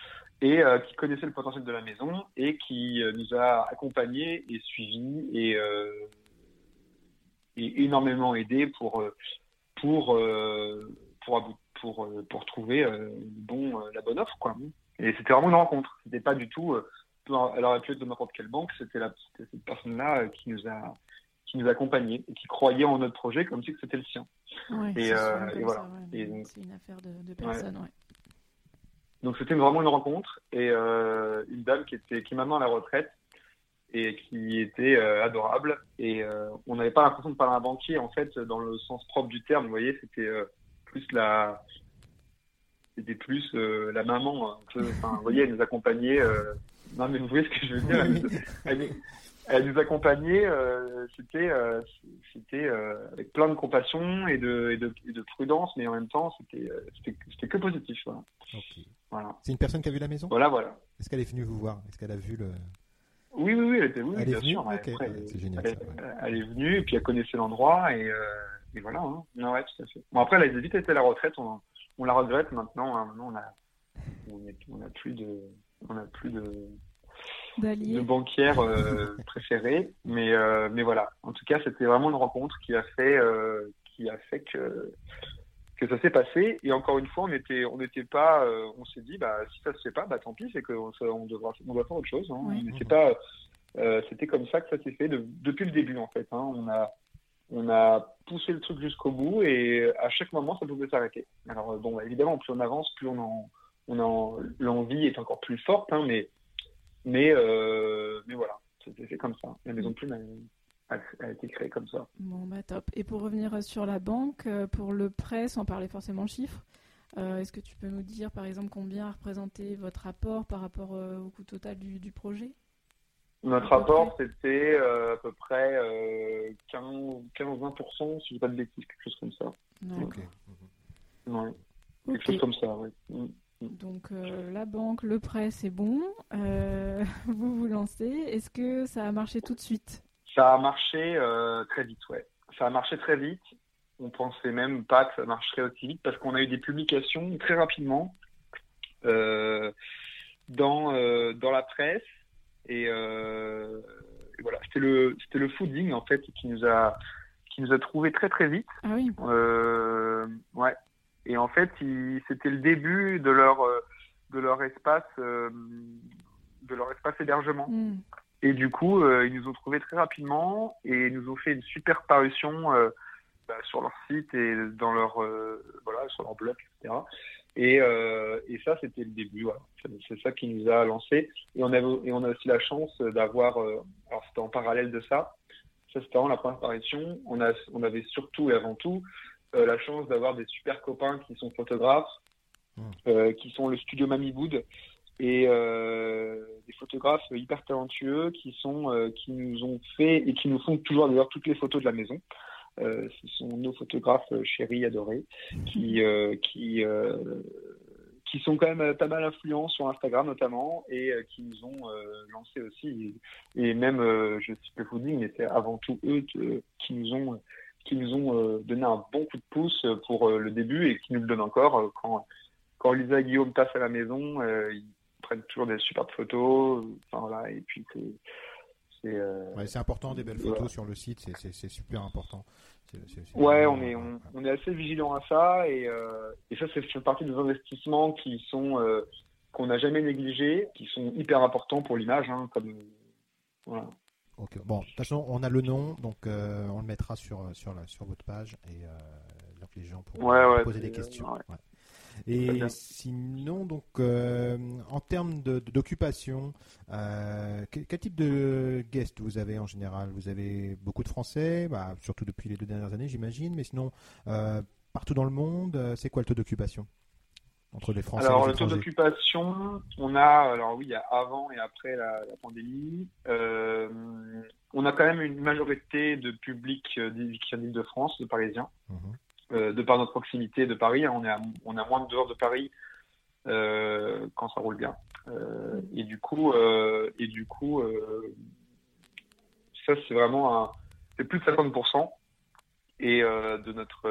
et qui connaissait le potentiel de la maison et qui nous a accompagnés et suivis et énormément aidé pour euh, pour euh, pour pour euh, pour trouver bon la bonne offre quoi. Et c'était vraiment une rencontre. C'était pas du tout. elle aurait pu être de n'importe quelle banque. C'était cette personne-là qui nous a qui nous accompagnait et qui croyait en notre projet comme si c'était le sien. et, voilà. c'est une affaire de, personnes. Donc c'était vraiment une rencontre et une dame qui était qui est maintenant à la retraite et qui était euh, adorable. Et euh, on n'avait pas l'impression de parler à un banquier, en fait, dans le sens propre du terme. Vous voyez, c'était euh, plus la, c'était plus la maman. Hein, vous voyez, elle nous accompagnait. non, mais vous voyez ce que je veux dire elle, nous, accompagnait. c'était, c'était avec plein de compassion et de, et de, de, prudence, mais en même temps, c'était, c'était, que positif. Voilà. voilà. C'est une personne qui a vu la maison? Voilà, voilà. Est-ce qu'elle est venue vous voir? Est-ce qu'elle a vu le oui, oui, oui, elle était venue, bien sûr. c'est génial. Elle, est venue, et puis elle connaissait l'endroit, et, euh, et, voilà. Hein. Non, ouais, tout à fait. Bon, après, elle a vite été à la retraite, on, on la regrette maintenant. Hein. Maintenant, on a, on, a plus de, on a plus de, de banquières euh, *laughs* préférées, mais, euh, mais voilà. En tout cas, c'était vraiment une rencontre qui a fait, euh, qui a fait que que ça s'est passé. Et encore une fois, on était, on n'était pas, euh, on s'est dit, bah si ça se fait pas, bah tant pis, c'est qu'on on devra, on doit faire autre chose. Hein. pas, euh, c'était comme ça que ça s'est fait depuis le début en fait. Hein. On a, on a poussé le truc jusqu'au bout et à chaque moment, ça pouvait s'arrêter. Alors, bon, bah, évidemment, plus on avance, plus on en, on l'envie est encore plus forte, hein, mais, mais, mais voilà, c'était comme ça. La maison de plume a, été créée comme ça. Bon, bah top. Et pour revenir sur la banque, pour le prêt, sans parler forcément chiffres, Est-ce que tu peux nous dire, par exemple, combien a représenté votre apport par rapport au coût total du projet? Notre rapport, c'était euh, à peu près 15-20%, euh, si je dis pas de bêtises, quelque chose comme ça. Ouais. Quelque chose comme ça, oui. Mm, mm. Donc euh, la banque, le prêt, c'est bon. *laughs* vous vous lancez. Est-ce que ça a marché tout de suite? Ça a marché très vite, ouais. Ça a marché très vite. On pensait même pas que ça marcherait aussi vite parce qu'on a eu des publications très rapidement dans, dans la presse euh, et, voilà, c'était le c'était le fooding en fait qui nous a qui nous a trouvé très très vite. Ah oui. Euh, ouais. Et en fait, c'était le début de leur euh, de leur espace de leur espace hébergement. Hmm. Et du coup, ils nous ont trouvé très rapidement et ils nous ont fait une super parution bah, sur leur site et dans leur voilà sur leur blog, etc. Et, euh, et ça, c'était le début. Voilà. C'est ça qui nous a lancé. Et on, avait, et on a aussi la chance d'avoir, euh, alors c'était en parallèle de ça, ça c'était vraiment la première apparition. On, a, on avait surtout et avant tout euh, la chance d'avoir des super copains qui sont photographes, mmh. euh, qui sont le studio Mamie Wood et euh, des photographes hyper talentueux qui sont euh, qui nous ont fait et qui nous font toujours d'ailleurs toutes les photos de la maison. Euh, ce sont nos photographes euh, chéris, adorés, qui, qui, qui sont quand même pas mal influents sur Instagram notamment et qui nous ont lancé aussi. Et, même, je suis peu fooding, mais c'est avant tout eux qui nous ont qui nous ont donné un bon coup de pouce pour le début et qui nous le donnent encore quand quand Lisa et Guillaume passent à la maison, ils prennent toujours des superbes photos. Enfin, voilà, et puis c'est euh, c'est important des belles photos sur le site, c'est super important. ouais, on est, on, est assez vigilant à ça et, euh, et ça, c'est fait partie des investissements qui sont euh, qu'on n'a jamais négligés, qui sont hyper importants pour l'image. Hein, comme voilà. Bon, de toute façon, on a le nom, donc on le mettra sur sur la, sur votre page et donc les gens pourront poser des questions. Et sinon, donc, euh, en termes d'occupation, euh, quel, type de guest vous avez en général? Vous avez beaucoup de Français, bah, surtout depuis les deux dernières années, j'imagine, mais sinon, euh, partout dans le monde, c'est quoi le taux d'occupation? Entre les Français Alors, le taux d'occupation, on a, alors oui, il y a avant et après la, pandémie. on a quand même une majorité de public qui vient de Parisiens. Mmh euh, de par notre proximité de Paris. Hein, on, est à, on moins de dehors de Paris euh, quand ça roule bien. Euh, et du coup, et du coup ça, c'est vraiment un, c'est plus de 50% et de notre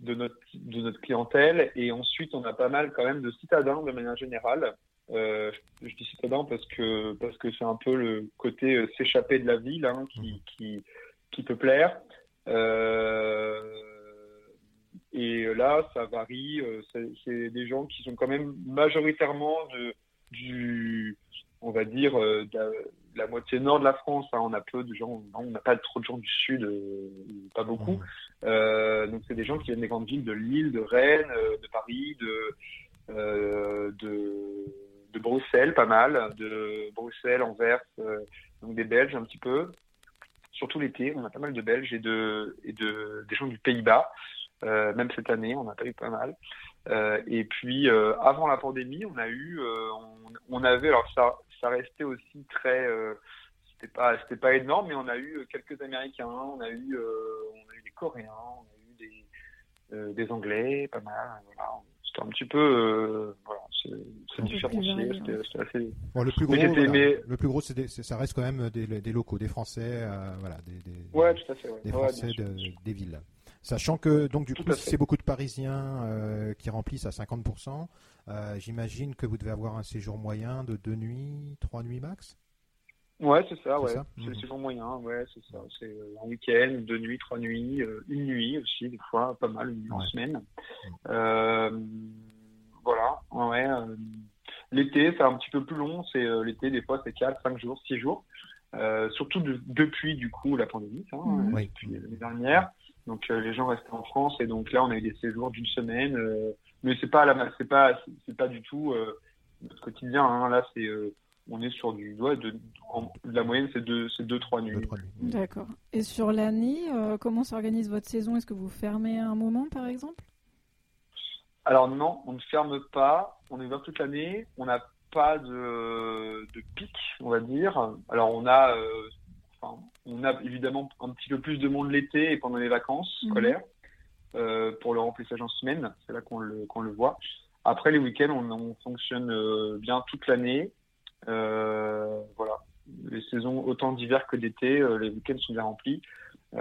de notre de notre clientèle et ensuite on a pas mal quand même de citadins de manière générale je, dis citadins parce que parce que c'est un peu le côté s'échapper de la ville hein, qui, qui qui peut plaire et là, ça varie. Euh, c'est des gens qui sont quand même majoritairement de, du, on va dire, euh, de la, moitié nord de la France. Hein. On a peu de gens, on n'a pas trop de gens du sud, pas beaucoup. Mmh. donc c'est des gens qui viennent des grandes villes de Lille, de Rennes, de Paris, de, de, de Bruxelles, pas mal, de Bruxelles, Anvers, donc des Belges un petit peu surtout l'été, on a pas mal de Belges et de, des gens du Pays-Bas. Euh, même cette année, on a pas eu pas mal. Euh, et puis euh, avant la pandémie, on a eu, on, avait, alors ça, ça restait aussi très, c'était pas, c'était pas énorme, mais on a eu quelques Américains, on a eu, on a eu des Coréens, on a eu des, des Anglais, pas mal. Voilà c'était un petit peu voilà c'est différencié c'était assez bon, le plus gros mais le plus gros c'est ça reste quand même des, des locaux des français voilà des, des, ouais, tout à fait, ouais. des français des villes. Sachant que donc du coup, si c'est beaucoup de Parisiens euh, qui remplissent à 50%, euh, j'imagine que vous devez avoir un séjour moyen de deux nuits, trois nuits max? Ouais, c'est ça, ouais. C'est le mhm. séjour moyen, ouais, c'est ça. C'est euh, un week-end, deux nuits, trois nuits, une nuit aussi, des fois, pas mal, une nuit en semaine. Mhm. voilà, ouais. L'été, c'est un petit peu plus long. C'est l'été, des fois, c'est quatre, cinq jours, six jours. surtout depuis du coup la pandémie, hein, mmh. depuis l'année dernière. Donc les gens restaient en France et donc là on a eu des séjours d'une semaine, mais c'est pas c'est pas c'est pas du tout notre quotidien. Hein. Là c'est on est sur du ouais, de, la moyenne c'est deux c'est deux trois nuits. D'accord. Et sur l'année, comment s'organise votre saison? Est-ce que vous fermez un moment par exemple? Alors non, on ne ferme pas, on est ouvert toute l'année, on n'a pas de, pic, on va dire. Alors on a, euh, on a évidemment un petit peu plus de monde l'été et pendant les vacances mhm. scolaires euh, pour le remplissage en semaine, c'est là qu'on le, le voit. Après les week-ends, on, fonctionne euh, bien toute l'année. Voilà, les saisons autant d'hiver que d'été, les week-ends sont bien remplis. Vous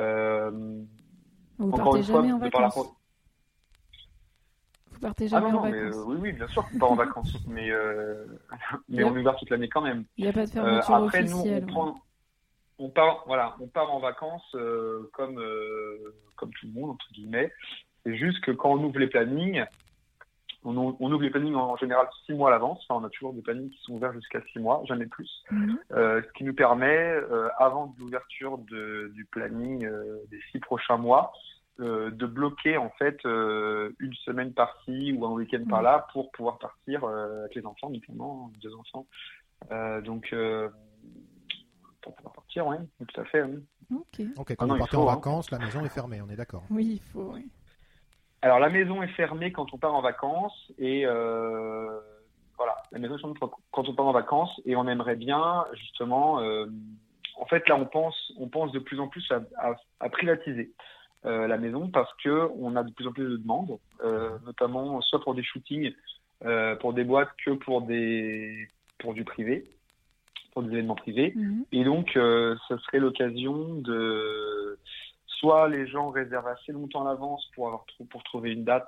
encore partez jamais en vacances vous partez jamais ah non, en vacances mais, Oui, oui, bien sûr qu'on part en vacances, *laughs* mais, euh, mais on est ouvert toute l'année quand même. Il n'y a pas de fermeture euh, après, officielle. Nous, on, prend, on, part, voilà, on part en vacances euh, comme, comme tout le monde, entre guillemets. C'est juste que quand on ouvre les plannings, on, on, ouvre les plannings en, général six mois à l'avance. Enfin, on a toujours des plannings qui sont ouverts jusqu'à six mois, jamais plus. Mhm. ce qui nous permet, avant l'ouverture du planning des six prochains mois, euh, de bloquer en fait euh, une semaine par-ci ou un week-end par-là mm. pour pouvoir partir euh, avec les enfants, notamment deux enfants. donc pour pouvoir partir, oui, tout à fait. Ok. Ok. Quand ah on part en hein. vacances, la maison est fermée, on est d'accord. Oui, il faut. Oui. Alors la maison est fermée quand on part en vacances et voilà, la maison est fermée quand on part en vacances et on aimerait bien justement. en fait, là, on pense, on pense de plus en plus à privatiser. Euh, la maison parce que on a de plus en plus de demandes, euh, notamment soit pour des shootings, euh, pour des boîtes que pour des pour du privé, pour des événements privés. Mhm. Et donc, ce serait l'occasion de soit les gens réservent assez longtemps à l'avance pour avoir pour trouver une date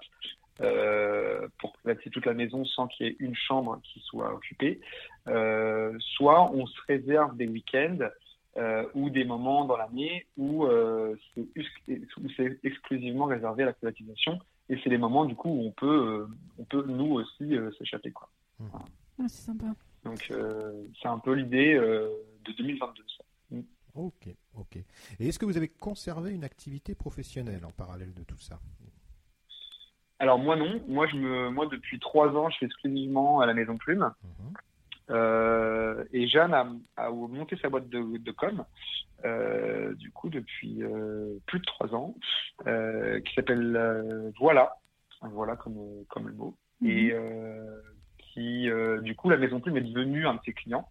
pour privatiser toute la maison sans qu'il y ait une chambre qui soit occupée. soit on se réserve des week-ends euh, ou des moments dans l'année où euh, c'est exclusivement réservé à la privatisation et c'est les moments du coup où on peut, euh, on peut nous aussi s'échapper quoi. Mmh. Ah, c'est sympa. Donc c'est un peu l'idée de 2022 ça. Ok, ok. Et est-ce que vous avez conservé une activité professionnelle en parallèle de tout ça? Alors moi non, moi je me, moi depuis trois ans je fais exclusivement à la Maison Plume. Mmh. Euh, et Jeanne a, a, monté sa boîte de, de com, euh, du coup, depuis euh, plus de trois ans, euh, qui s'appelle euh, Voilà, voilà comme, comme le mot, mhm. et qui, du coup, la Maison Plume est devenue un de ses clients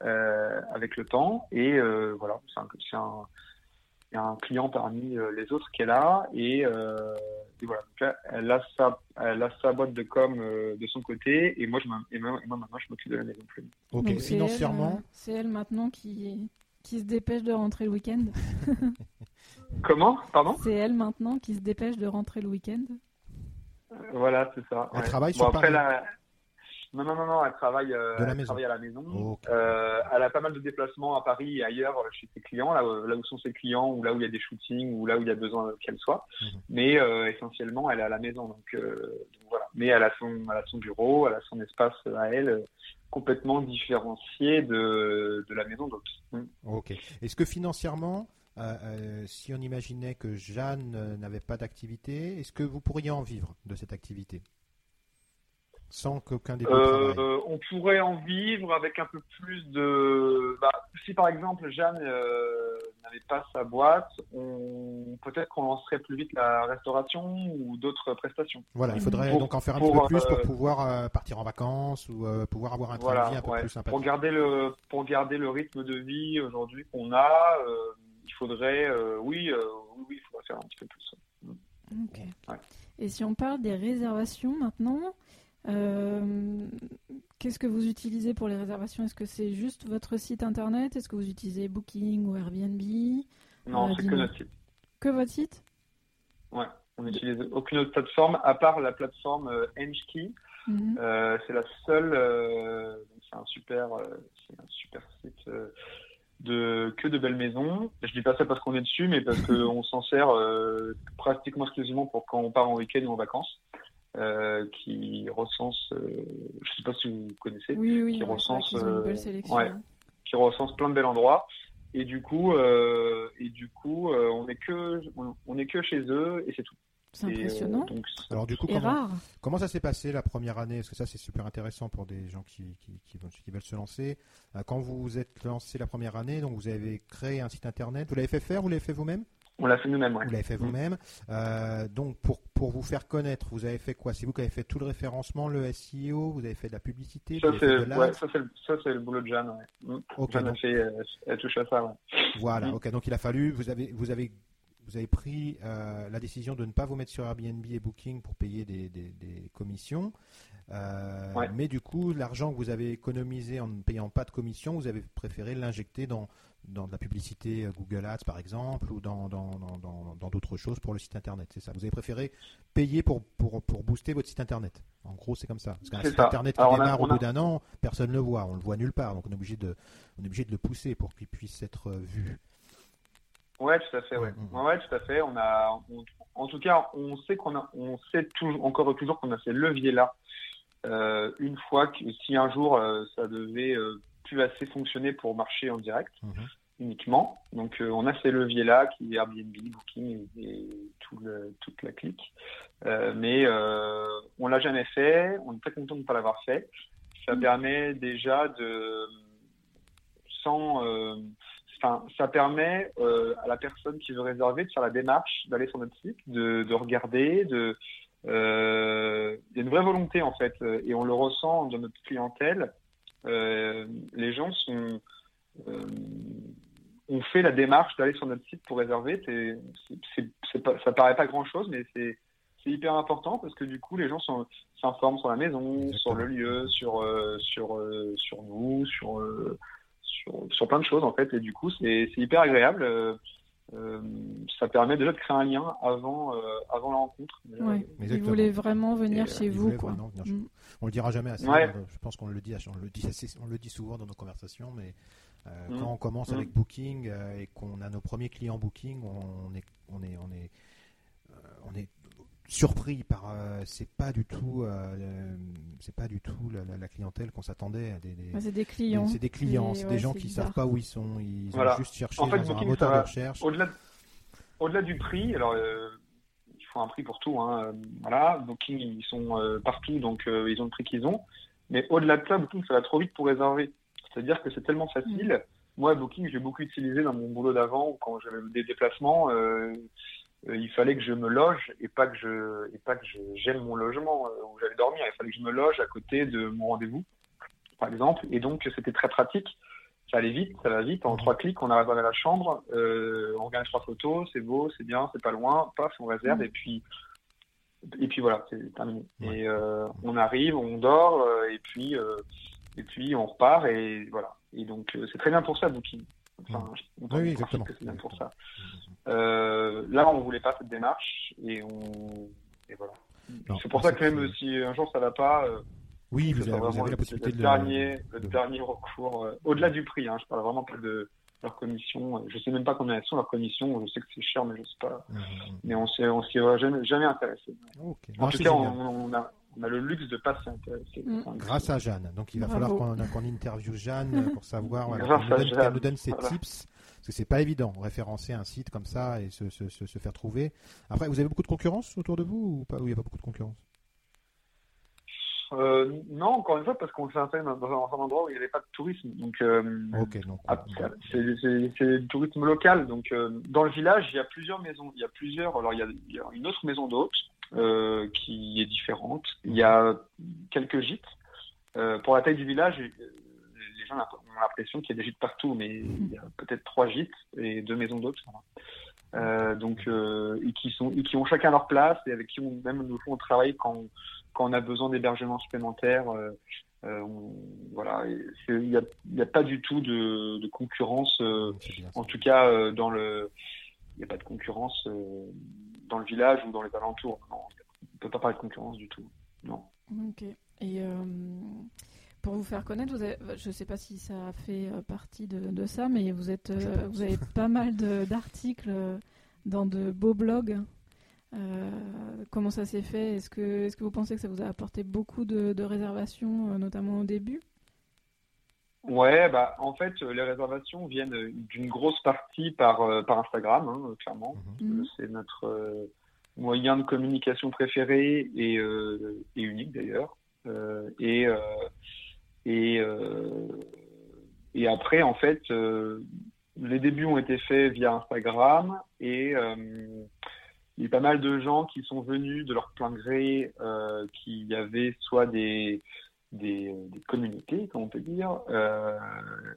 avec le temps, et voilà, c'est un, un, un, client parmi les autres qu'elle a, et et voilà. elle a sa, elle a sa boîte de com euh, de son côté, et moi, je et moi, maintenant, je m'occupe de la maison plus. Ok, financièrement. Euh, c'est elle, maintenant qui, qui se dépêche de rentrer le week-end. *laughs* Comment? Pardon? C'est elle maintenant qui se dépêche de rentrer le week-end. Euh, voilà, c'est ça. Elle travaille sur après, non, non, non, non, elle travaille, euh, à la maison. Euh, elle a pas mal de déplacements à Paris et ailleurs euh, chez ses clients, là, là, où sont ses clients, ou là où il y a des shootings, ou là où il y a besoin qu'elle soit. Mhm. Mais essentiellement, elle est à la maison. Donc, voilà. Mais elle a, son, elle a son bureau, elle a son espace à elle, complètement différencié de, de la maison d'autres. Mm. Ok. Est-ce que financièrement, si on imaginait que Jeanne n'avait pas d'activité, est-ce que vous pourriez en vivre de cette activité? Sans qu'aucun des deux euh, On pourrait en vivre avec un peu plus de. Bah, si par exemple Jeanne euh, n'avait pas sa boîte, on... peut-être qu'on lancerait plus vite la restauration ou d'autres prestations. Voilà, il faudrait donc en faire un petit peu plus pour euh, pouvoir partir en vacances ou pouvoir avoir un train de vie un peu plus sympathique. Pour garder le, pour garder le rythme de vie aujourd'hui qu'on a, il faudrait, oui, oui, il faudrait faire un petit peu plus. Ok. Et si on parle des réservations maintenant, euh, qu'est-ce que vous utilisez pour les réservations? Est-ce que c'est juste votre site internet? Est-ce que vous utilisez Booking ou Airbnb? Non, euh, c'est que notre site. Que votre site? Ouais, on n'utilise aucune autre plateforme à part la plateforme euh, mhm. euh c'est la seule. c'est un super, c'est un super site de que de belles maisons. Je dis pas ça parce qu'on est dessus, mais parce *laughs* qu'on s'en sert pratiquement exclusivement pour quand on part en week-end ou en vacances. Euh, qui recense, euh, je ne sais pas si vous connaissez, oui, oui, qui recense, euh, ouais, qui recense plein de bels endroits. Et du coup, et du coup, on est que on, est que chez eux et c'est tout. C'est impressionnant. Alors du coup, comment, comment, ça s'est passé la première année? Parce que ça, c'est super intéressant pour des gens qui, qui, qui, veulent se lancer. Quand vous vous êtes lancé la première année, donc vous avez créé un site internet. Vous l'avez fait faire Vous l'avez fait vous-même? On l'a fait nous-mêmes, Vous l'avez fait vous-même. Euh, donc, pour, pour vous faire connaître, vous avez fait quoi? C'est vous qui avez fait tout le référencement, le SEO, vous avez fait de la publicité Ça, c'est le, boulot de Jeanne. Ouais. Mm. Jeanne a fait, euh, elle touche à ça. Voilà, mm. ok. Donc, il a fallu, vous avez, vous avez, vous avez pris euh, la décision de ne pas vous mettre sur Airbnb et Booking pour payer des, des, des commissions. Mais du coup, l'argent que vous avez économisé en ne payant pas de commission, vous avez préféré l'injecter dans, dans de la publicité euh, Google Ads par exemple ou dans d'autres choses pour le site internet, c'est ça. Vous avez préféré payer pour, pour, pour booster votre site internet. En gros, c'est comme ça. Parce qu'un site internet qui démarre au bout d'un an, personne ne le voit, on le voit nulle part. Donc on est obligé de, on est obligé de le pousser pour qu'il puisse être euh, vu. Ouais, tout à fait. Ouais, mm, mm. ouais, tout à fait. On a, en tout cas, on sait qu'on a, on sait toujours, encore et toujours qu'on a ces leviers-là. Euh, une fois que si un jour ça devait plus assez fonctionner pour marcher en direct mhm. uniquement. Donc euh, on a ces leviers-là qui est Airbnb, Booking et, tout le, toute la clique. Euh, mais euh, on l'a jamais fait. On est très content de ne pas l'avoir fait. Ça mhm. permet déjà de sans euh, Enfin, ça permet à la personne qui veut réserver de faire la démarche, d'aller sur notre site, de, de regarder, de, euh, il y a une vraie volonté en fait, et on le ressent dans notre clientèle euh, les gens sont euh, ont fait la démarche d'aller sur notre site pour réserver. C'est, c'est, pas, ça paraît pas grand chose, mais c'est, c'est hyper important parce que du coup, les gens s'informent sur la maison, sur le lieu, sur, euh, sur, sur nous, sur, sur, sur, plein de choses en fait. Et du coup, c'est hyper agréable. Euh, ça permet déjà de créer un lien avant, euh, avant la rencontre. Ouais. Ils voulaient vraiment venir chez vous. Quoi. Mm. On le dira jamais assez. Je pense qu'on le dit, on le dit, on le dit souvent dans nos conversations, mais euh, mm. quand on commence mm. avec Booking et qu'on a nos premiers clients Booking, on est, on est, on est, on est surpris par euh, c'est pas du tout euh, c'est pas du tout la, clientèle qu'on s'attendait c'est des clients. c'est des clients c'est des gens qui savent pas où ils sont. Ils ont juste cherché en fait, dans un moteur de recherche. au-delà au-delà du prix alors euh, il faut un prix pour tout hein, voilà. Booking ils sont partout donc ils ont le prix qu'ils ont. Mais au-delà de ça Booking ça va trop vite pour réserver. C'est-à-dire que c'est tellement facile. Mm. moi Booking j'ai beaucoup utilisé dans mon boulot d'avant quand j'avais des déplacements euh, il fallait que je me loge et pas que je et pas que j'aime mon logement euh, où j'allais dormir. Il fallait que je me loge à côté de mon rendez-vous, par exemple. Et donc c'était très pratique. Ça allait vite, ça va vite. En trois clics, on arrive à la chambre, euh, on regarde trois photos, c'est beau, c'est bien, c'est pas loin, paf, on réserve et puis et puis voilà, c'est terminé. Et euh, on arrive, on dort euh, et puis et puis on repart et voilà. Et donc c'est très bien pour ça, Booking. Enfin, oui, exactement. C'est bien pour ça. Euh, là, on voulait pas cette démarche et on et voilà. C'est pour ça que même si un jour ça va pas, euh, oui, vous avez, vous avez la possibilité le de dernier, le dernier recours. Euh, au-delà du prix, hein, je parle vraiment pas de leur commission. Je sais même pas combien elles sont leurs commissions. Je sais que c'est cher, mais je sais pas. Mmh, mmh, mmh. Mais on s'y on s'y jamais, jamais intéressé. En tout cas, on, a on a le luxe de pas s'y intéresser. Grâce à Jeanne. Donc il va falloir qu'on qu interviewe Jeanne pour savoir qu'elle nous, donne ses tips. Parce que c'est pas évident, référencer un site comme ça et se, se, se, faire trouver. Après, vous avez beaucoup de concurrence autour de vous ou pas il n'y a pas beaucoup de concurrence? Euh, non, encore une fois, parce qu'on s'est installé dans, un endroit où il n'y avait pas de tourisme. Donc, euh, ah, c'est du tourisme local. Donc, euh, dans le village, il y a plusieurs maisons. Il y a plusieurs. Alors, il y a, il y a une autre maison d'hôtes euh, qui est différente. Il y a quelques gîtes. Pour la taille du village, les gens ont l'impression qu'il y a des gîtes partout, mais il y a peut-être trois gîtes et deux maisons d'hôtes. Euh, donc, euh, et qui sont, et qui ont chacun leur place et avec qui on, même nous on travaille quand, quand on a besoin d'hébergement supplémentaire. Euh, on, voilà, il n'y a, y a, pas du tout de, de concurrence, en tout cas dans le, il n'y a pas de concurrence dans le village ou dans les alentours. Non, on ne peut pas parler de concurrence du tout. Non. Ok. Et euh, pour vous faire connaître, vous je ne sais pas si ça a fait euh, partie de, ça, mais vous, êtes, euh, vous avez pas mal d'articles dans de beaux blogs. comment ça s'est fait? Est-ce que, est que vous pensez que ça vous a apporté beaucoup de, de réservations, notamment au début? Ouais, bah en fait, les réservations viennent d'une grosse partie par, par Instagram, hein, clairement. Mhm. C'est notre moyen de communication préféré et, et unique d'ailleurs. et et, et après, en fait, les débuts ont été faits via Instagram et euh, il y a pas mal de gens qui sont venus de leur plein gré, euh, qui avaient soit des, des, communautés, comme on peut dire, euh,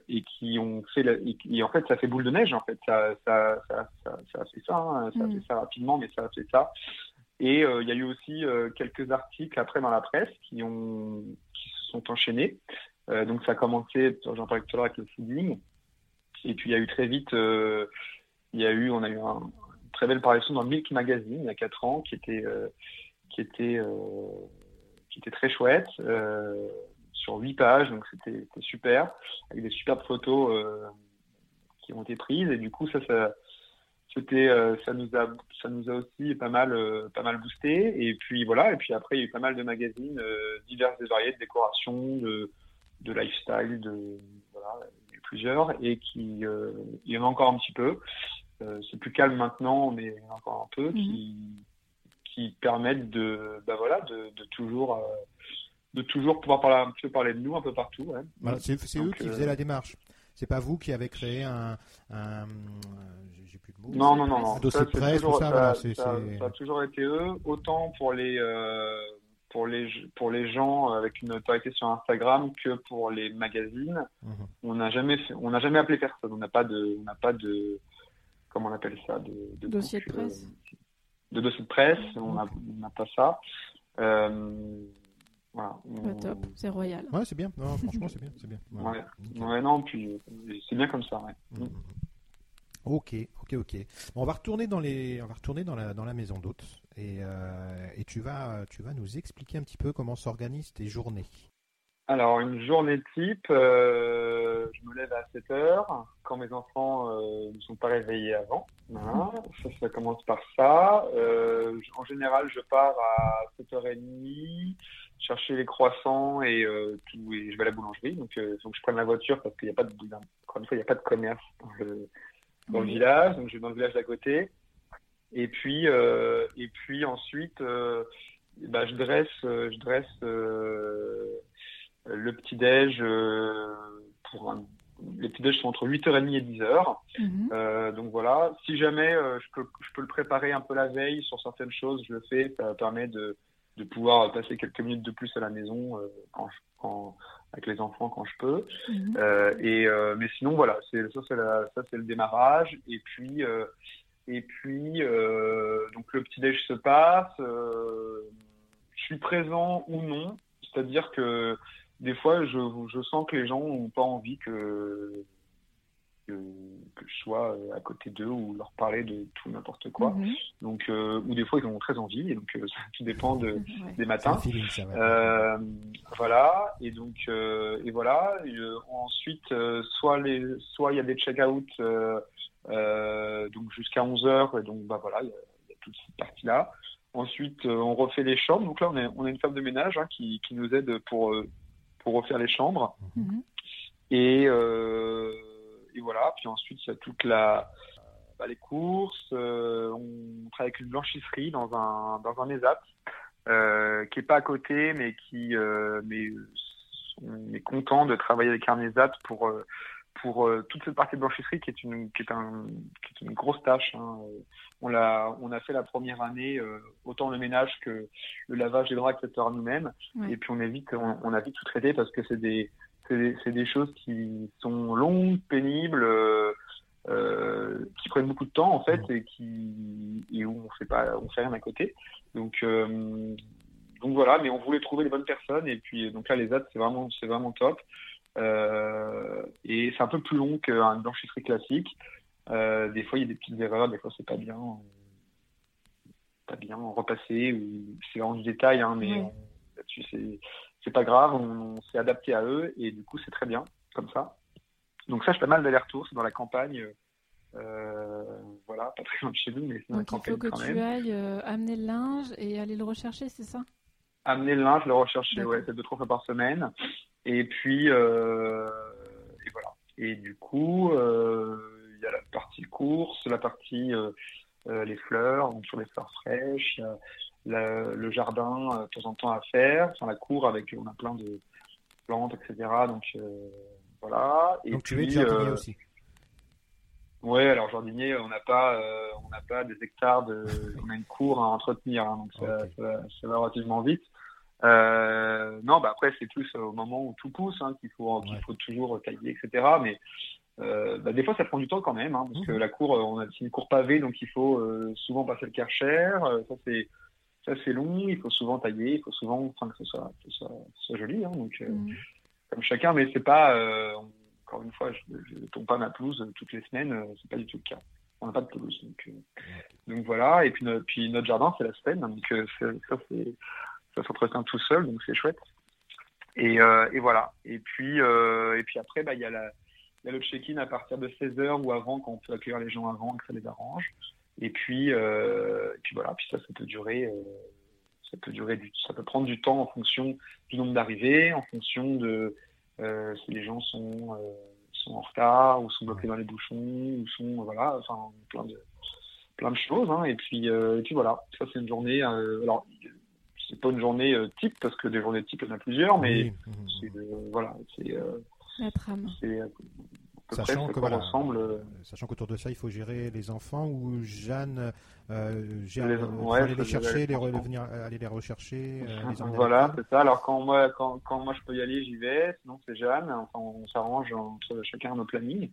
et qui ont fait, et, en fait, ça fait boule de neige, en fait, ça, ça, ça, ça, a fait ça, hein. ça a mm. fait ça rapidement, mais ça a fait ça. Et il y a eu aussi quelques articles après dans la presse qui ont, sont enchaînés. donc ça a commencé, j'en parlais tout à l'heure avec le fooding. Et puis il y a eu très vite, euh, il y a eu, on a eu une très belle parution dans Milk Magazine il y a 4 ans qui était, euh, qui était, euh, qui était très chouette sur 8 pages, donc c'était super, avec des superbes photos qui ont été prises. Et du coup, ça, ça, c'était, ça nous a, ça nous a aussi pas mal, pas mal boosté. Et puis voilà. Et puis après, il y a eu pas mal de magazines divers et variés de décoration, de, de lifestyle, de voilà, plusieurs et qui euh, il y en a encore un petit peu. Euh, c'est plus calme maintenant, mais il y en a encore un peu qui, mhm. qui permettent de, bah voilà, de, de toujours euh, de toujours pouvoir parler un peu parler de nous un peu partout. c'est eux qui faisaient la démarche. C'est pas vous qui avez créé un, un j'ai plus de mots. Non, non, non, Un dossier de presse, toujours, ça, ça, ça, ça, a toujours été eux. Autant pour les pour les, pour les gens avec une autorité sur Instagram que pour les magazines. Mhm. On n'a jamais, on n'a jamais appelé personne. On n'a pas de, on n'a pas de, comment on appelle ça, de, de dossier de presse. Euh, de dossier de presse. On n'a pas ça. Euh, voilà. top, c'est royal. Ouais, c'est bien. Non, franchement, c'est bien, c'est bien. Ouais. ouais. non, puis c'est bien comme ça. Ouais. Mhm. Mm. Ok, ok, ok. Bon, on va retourner dans les, on va retourner dans la dans la maison d'hôtes et, euh, et tu vas tu vas nous expliquer un petit peu comment s'organisent tes journées. Alors une journée type, euh, je me lève à 7 heures quand mes enfants euh, ne sont pas réveillés avant. Ça, ça commence par ça. en général, je pars à 7h30 chercher les croissants et tout et je vais à la boulangerie. Donc, il faut que je prenne la voiture parce qu'il n'y a pas de encore une fois, il n'y a pas de commerce dans le village, donc je vais dans le village d'à côté. Et puis, euh, et puis ensuite, euh, bah, je dresse, euh, je dresse le petit déj pour un, les petits déj sont entre 8h30 et 10h. Mhm. donc voilà, si jamais je, peux, je peux le préparer un peu la veille sur certaines choses, je le fais. Ça permet de, de pouvoir passer quelques minutes de plus à la maison quand, quand, avec les enfants quand je peux. Mhm. Euh, et euh, mais sinon voilà, c'est ça c'est ça c'est le démarrage et puis euh, et puis donc le petit déj se passe. je suis présent ou non, c'est-à-dire que des fois je, je sens que les gens n'ont pas envie que que, je sois euh, à côté d'eux ou leur parler de tout n'importe quoi. Mhm. Donc, euh, ou des fois ils ont très envie, et donc euh, ça tout dépend de, *laughs* des matins. voilà, et donc et voilà. ensuite, soit les, soit il y a des check-out donc jusqu'à 11 h et donc bah voilà, il y, a toute cette partie là. Ensuite, on refait les chambres. Donc là, on, est, on a une femme de ménage hein, qui, qui, nous aide pour, pour refaire les chambres. Mhm. Et, euh, et voilà. Puis ensuite, il y a toute la bah, les courses. Euh, on travaille avec une blanchisserie dans un dans un ESAT euh, qui est pas à côté, mais qui euh, mais on est content de travailler avec un ESAT pour pour toute cette partie de blanchisserie qui est une qui est un qui est une grosse tâche. Hein. On l'a on a fait la première année autant le ménage que le lavage des draps etc nous-mêmes. Et puis on évite on, on a vite tout traité parce que c'est des c'est des choses qui sont longues, pénibles, euh, euh, qui prennent beaucoup de temps en fait et qui et où on fait pas, on fait rien à côté. Donc euh, donc voilà, mais on voulait trouver les bonnes personnes et puis donc là les ads c'est vraiment c'est vraiment top. et c'est un peu plus long qu'un blanchisserie classique. des fois il y a des petites erreurs, des fois c'est pas bien, pas bien repasser ou c'est en détail, hein, mais là-dessus c'est c'est pas grave, on, s'est adapté à eux et du coup c'est très bien comme ça. Donc ça, je fais pas mal d'allers-retours, c'est dans la campagne. Euh, voilà, pas très loin de chez nous, mais c'est dans la campagne. Il faut que tu ailles euh, amener le linge et aller le rechercher, c'est ça? Amener le linge, le rechercher, ouais, c'est deux trois fois par semaine. Et puis, euh, Et du coup, il y a la partie course, la partie les fleurs, donc sur les fleurs fraîches, il y a le jardin de temps en temps à faire, enfin la cour avec on a plein de plantes, etc. Donc voilà. Et donc tu es jardinier aussi. Ouais, alors jardinier, on n'a pas, on n'a pas des hectares de, on a une cour à entretenir, hein, donc ça, ça, va relativement vite. Euh, non, bah après, c'est plus au moment où tout pousse hein, qu'il faut, qu'il faut toujours tailler, etc. Mais euh, bah, des fois, ça prend du temps quand même, hein, parce que mmh. la cour, on a une cour pavée, donc il faut euh, souvent passer le karcher. Euh, ça, c'est c'est long, il faut souvent tailler, il faut souvent enfin, que ce soit, que ce soit, joli. Hein, donc, mmh. comme chacun, mais c'est pas, encore une fois, je ne tombe pas ma pelouse toutes les semaines, c'est pas du tout le cas. On n'a pas de pelouse. Donc, donc voilà, et puis, puis notre jardin, c'est la semaine, donc ça, s'entretient tout seul, donc c'est chouette. Et, euh, et, voilà. Et puis, euh, et puis après, bah, il y, a le check-in à partir de 16h ou avant, quand on peut accueillir les gens avant et que ça les arrange. Et puis, euh, et puis voilà, puis ça, ça peut durer, ça peut durer, du, ça peut prendre du temps en fonction du nombre d'arrivées, en fonction de si les gens sont, sont en retard ou sont bloqués dans les bouchons ou sont, voilà, enfin, plein de, plein de choses. Hein. Et puis, et puis voilà, ça c'est une journée. alors, c'est pas une journée euh, type parce que des journées type il y en a plusieurs, mais c'est voilà, c'est euh, la trame. Sachant que voilà, ressemble... Euh, sachant qu'autour de ça, il faut gérer les enfants ou Jeanne euh, gère, les, ouais, aller les chercher, les revenir, aller les rechercher. Les voilà, c'est ça. Alors quand moi, quand, quand, moi je peux y aller, j'y vais. Sinon c'est Jeanne. Enfin, on s'arrange entre chacun nos plannings.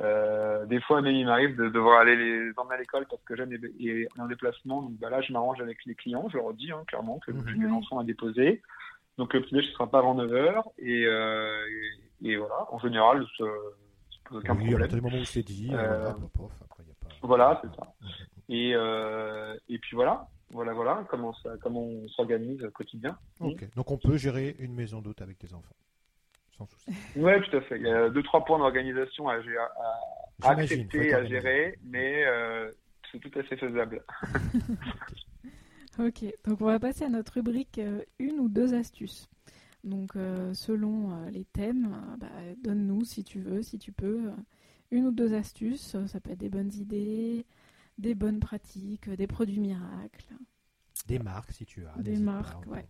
Euh, des fois, même il m'arrive de devoir aller les emmener à l'école parce que Jeanne est, en déplacement. Donc bah là, je m'arrange avec les clients. Je leur dis hein, clairement que j'ai des enfants à déposer. Donc le petit déj ne sera pas avant 9h. Et, euh, et, voilà, en général, pose aucun oui, problème. À moment où c'est dit, euh, voilà, c'est ça. Et, euh, et puis voilà, voilà, voilà comment, ça, comment on s'organise au quotidien. Ok, donc on peut gérer une maison d'hôte avec des enfants. Oui, tout à fait. Il y a deux, trois points d'organisation à, à, accepter, à gérer, mais euh, c'est tout à fait faisable. *laughs* ok, donc on va passer à notre rubrique euh, une ou deux astuces. Donc, euh, selon les thèmes, bah, donne-nous si tu veux, si tu peux, une ou deux astuces. Ça peut être des bonnes idées, des bonnes pratiques, des produits miracles. Des marques si tu as. Des marques, ouais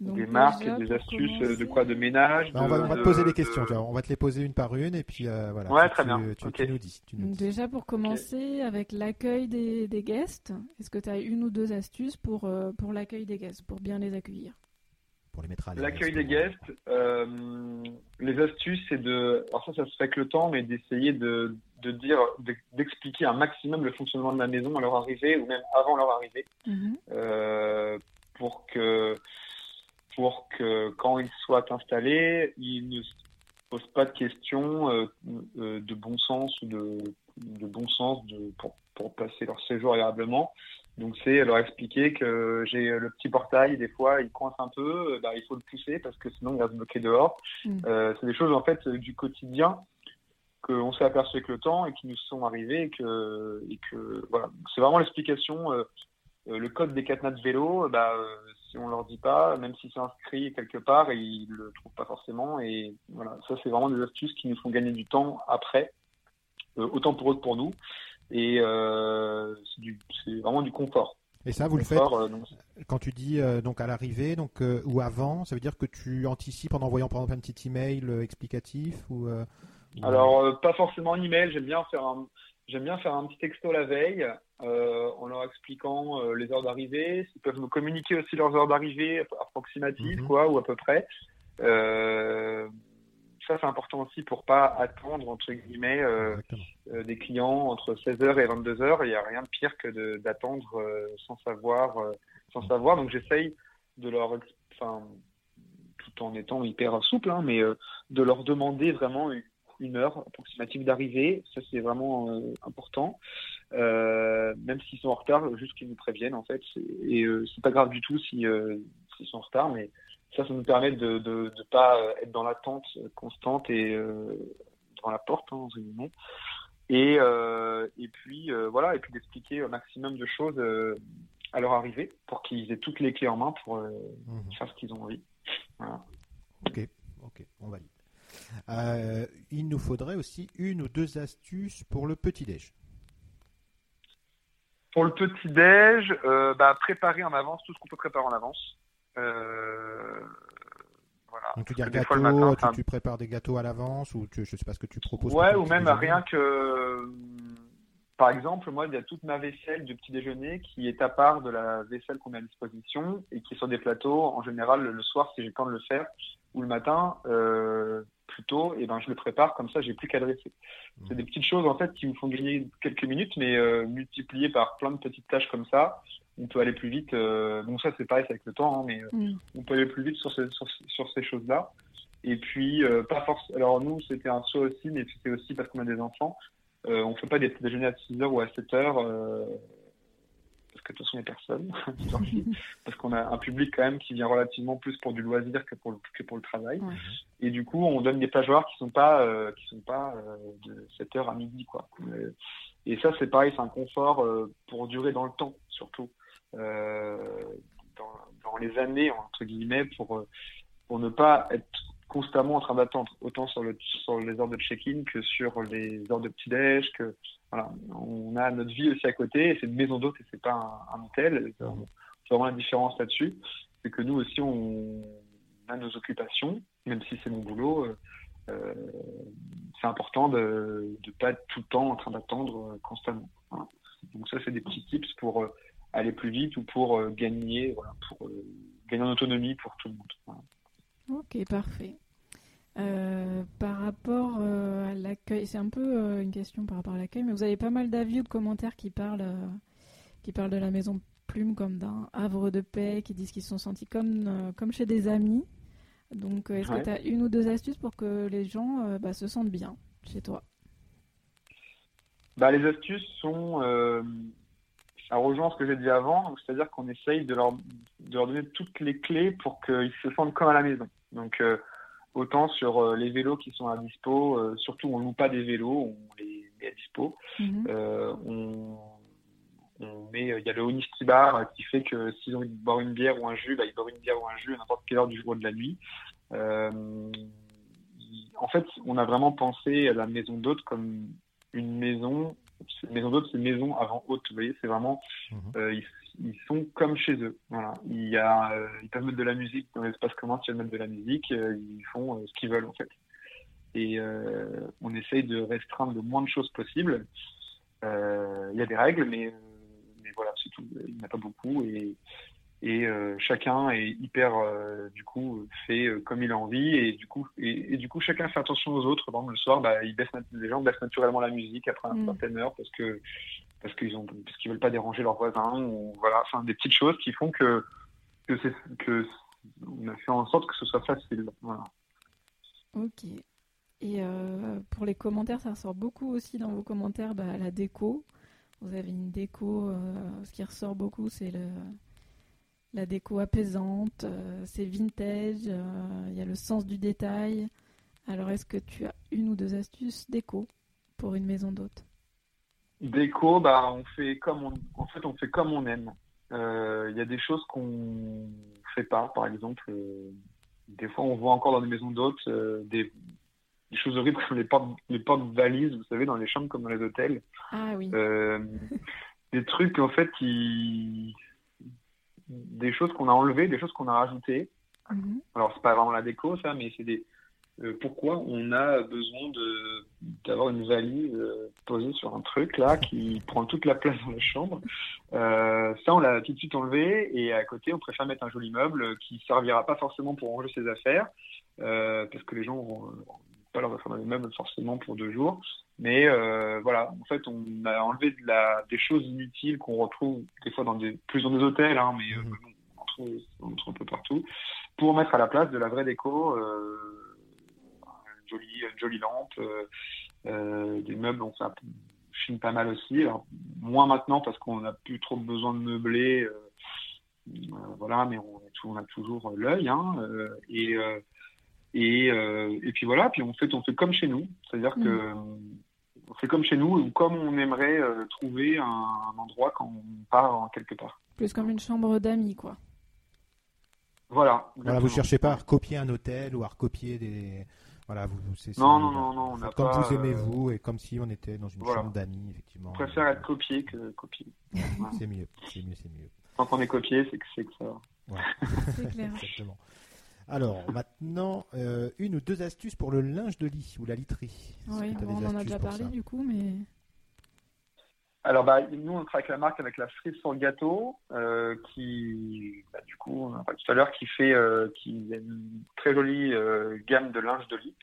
des marques, des astuces de quoi De ménage bah, on, va, te poser des questions, on va te les poser une par une et puis euh, voilà. Ouais, très bien. Tu, nous dis. Donc déjà pour commencer avec l'accueil des, des, guests, est-ce que tu as une ou deux astuces pour, euh, pour l'accueil des guests, pour bien les accueillir? Pour les mettre à L'accueil des guests, euh, les astuces, c'est de. Alors ça, ça se fait avec le temps, mais d'essayer de, de dire, d'expliquer un maximum le fonctionnement de la maison à leur arrivée ou même avant leur arrivée, mm-hmm. pour que pour que quand ils soient installés, ils ne se posent pas de questions euh, euh, de bon sens ou de, de bon sens de, pour, pour, passer leur séjour agréablement. Donc c'est leur expliquer que j'ai le petit portail, des fois il coince un peu, bah, il faut le pousser parce que sinon il va se bloquer dehors. Mm. Euh, c'est des choses en fait du quotidien qu'on s'est aperçu avec le temps et qui nous sont arrivées et que, et que voilà. C'est vraiment l'explication. Euh, le code des cadenas de vélo, bah, si on leur dit pas, même si c'est inscrit quelque part, ils le trouvent pas forcément. Et voilà, ça c'est vraiment des astuces qui nous font gagner du temps après, euh, autant pour eux que pour nous. Et euh, c'est vraiment du confort. Et ça, vous le faites euh, quand tu dis donc à l'arrivée, donc ou avant, ça veut dire que tu anticipes en envoyant par exemple un petit email explicatif ou, Alors pas forcément un email. J'aime bien faire un J'aime bien faire un petit texto la veille euh, en leur expliquant euh, les heures d'arrivée. Ils peuvent me communiquer aussi leurs heures d'arrivée approximatives, mhm. quoi, ou à peu près. Euh, ça, c'est important aussi pour pas attendre, entre guillemets, euh, euh, des clients entre 16h et 22h. Il n'y a rien de pire que d'attendre sans savoir. sans savoir. Donc, j'essaye de leur... Enfin, tout en étant hyper souple, hein, mais de leur demander vraiment une heure approximative d'arrivée. Ça, c'est vraiment euh, important. Euh, même s'ils sont en retard, juste qu'ils nous préviennent, en fait. Et euh, c'est pas grave du tout s'ils sont en retard, mais ça, ça nous permet de ne pas être dans l'attente constante et devant la porte, hein, Et, et puis, voilà, et puis d'expliquer un maximum de choses à leur arrivée pour qu'ils aient toutes les clés en main pour mmh. faire ce qu'ils ont envie. Voilà. Ok, ok, on valide. il nous faudrait aussi une ou deux astuces pour le petit-déj. Pour le petit-déj, bah, préparer en avance tout ce qu'on peut préparer en avance. Donc tu dis gâteau, tu, prépares des gâteaux à l'avance ou tu, je sais pas ce que tu proposes. Ouais, ou même rien que. Par exemple, moi, il y a toute ma vaisselle du petit déjeuner qui est à part de la vaisselle qu'on met à disposition et qui est sur des plateaux. En général, le soir, si j'ai le temps de le faire, ou le matin, euh, plutôt, et ben je le prépare comme ça, j'ai plus qu'à dresser. C'est mmh. des petites choses en fait qui me font gagner quelques minutes, mais euh, multipliées par plein de petites tâches comme ça, on peut aller plus vite. Euh, bon, ça, c'est pareil, c'est avec le temps, hein, mais euh, mm. on peut aller plus vite sur, sur, ces choses-là. Et puis, euh, pas forcément. Alors, nous, c'était un choix aussi, mais c'était aussi parce qu'on a des enfants. on ne fait pas des déjeuners à 6h ou à 7h, parce que de toute façon, il n'y a personne. *laughs* *laughs* parce qu'on a un public quand même qui vient relativement plus pour du loisir que pour le, que pour le travail. Et du coup, on donne des plages horaires qui ne sont pas, qui sont pas de 7h à midi. Quoi. Et ça, c'est pareil, c'est un confort pour durer dans le temps, surtout. Euh, dans, les années, entre guillemets, pour, euh, pour ne pas être constamment en train d'attendre, autant sur, le, sur les heures de check-in que sur les heures de petit-déj, que voilà, on a notre vie aussi à côté, c'est une maison d'hôte et c'est pas un, hôtel. C'est vraiment la différence là-dessus. C'est que nous aussi, on a nos occupations, même si c'est mon boulot. Euh, c'est important de ne pas être tout le temps en train d'attendre constamment. Donc ça, c'est des petits tips pour aller plus vite ou pour euh, gagner, pour euh, gagner en autonomie pour tout le monde. Ok, parfait. Euh, par rapport à l'accueil, c'est un peu une question par rapport à l'accueil, mais vous avez pas mal d'avis ou de commentaires qui parlent, qui parlent de la maison Plume comme d'un havre de paix, qui disent qu'ils se sont sentis comme, comme chez des amis. Donc, est-ce que tu as une ou deux astuces pour que les gens bah, se sentent bien chez toi? Bah, Les astuces sont ça rejoint ce que j'ai dit avant, c'est-à-dire qu'on essaye de leur, de leur donner toutes les clés pour qu'ils se sentent comme à la maison. Donc, euh, autant sur euh, les vélos qui sont à dispo, euh, surtout on ne loue pas des vélos, on les met à dispo. Mhm. on, on, met, il y a le Honesty Bar qui fait que s'ils ont envie de boire une bière ou un jus, bah, ils boivent une bière ou un jus à n'importe quelle heure du jour ou de la nuit. en fait, on a vraiment pensé à la maison d'hôte comme une maison maison d'hôte, c'est maison avant hôte. Vous voyez, c'est vraiment, mhm. euh, ils, sont comme chez eux. Voilà. Il y a, euh, ils peuvent mettre de la musique dans l'espace commun si elles mettent de la musique. Euh, ils font ce qu'ils veulent en fait. Et on essaye de restreindre le moins de choses possible. Il y a des règles, mais, mais voilà, c'est tout. Il n'y en a pas beaucoup et et euh, chacun est hyper euh, du coup fait euh, comme il a envie. Et du coup et, du coup chacun fait attention aux autres. Par le soir bah, ils baissent les gens baissent naturellement la musique après une mm. certaine heure parce que parce qu'ils ont parce qu'ils veulent pas déranger leurs voisins ou voilà. Enfin des petites choses qui font que que c'est que on a fait en sorte que ce soit facile. Voilà. Ok. Et pour les commentaires ça ressort beaucoup aussi dans vos commentaires bah, la déco. Vous avez une déco ce qui ressort beaucoup c'est le la déco apaisante, euh, c'est vintage, euh, il y a le sens du détail. Alors, est-ce que tu as une ou deux astuces déco pour une maison d'hôte? Déco, bah, on fait comme on, en fait, on fait comme on aime. Euh, il y a des choses qu'on fait pas, par exemple. des fois, on voit encore dans des maisons d'hôtes des, choses horribles comme les portes, les portes valises, vous savez, dans les chambres comme dans les hôtels. Ah oui. *laughs* des trucs en fait qui des choses qu'on a enlevées, des choses qu'on a rajoutées. Mhm. Alors, c'est pas vraiment la déco, ça, mais c'est des. Euh, pourquoi on a besoin de d'avoir une valise euh, posée sur un truc là qui prend toute la place dans la chambre euh, Ça, on l'a tout de suite enlevé et à côté, on préfère mettre un joli meuble qui servira pas forcément pour ranger ses affaires parce que les gens vont pas leur dans les meubles forcément pour deux jours. Mais euh, voilà, en fait, on a enlevé de la, des choses inutiles qu'on retrouve des fois dans des, plus dans des hôtels, hein, mais euh, mhm. on, trouve, on, trouve, un peu partout, pour mettre à la place de la vraie déco, euh, une, jolie, une jolie lampe, euh, des meubles, on ça chine pas mal aussi. Alors, moins maintenant parce qu'on n'a plus trop besoin de meubler, voilà, mais on, on a toujours l'œil. Hein, et, et, et puis voilà, puis on fait, on fait comme chez nous, c'est-à-dire que mhm c'est comme chez nous, ou comme on aimerait euh, trouver un, endroit quand on part quelque part. Plus comme une chambre d'amis, quoi. Voilà. Voilà, vous cherchez pas à recopier un hôtel ou à recopier des, Voilà, vous, c'est, non, non, non, non, on a comme vous aimez vous et comme si on était dans une chambre d'amis, effectivement. Je préfère être copié que copié. *laughs* c'est mieux, c'est mieux, c'est mieux. Quand on est copié, c'est que c'est que ça. Ouais. c'est clair. *laughs* Exactement. Alors maintenant, euh, une ou deux astuces pour le linge de lit ou la literie. Oui, on en a déjà parlé du coup, mais. Alors bah, nous on travaille avec la marque avec la cerise sur le gâteau, euh, qui bah, du coup on a parlé tout à l'heure, qui fait euh, qui a une très jolie gamme de linge de lit.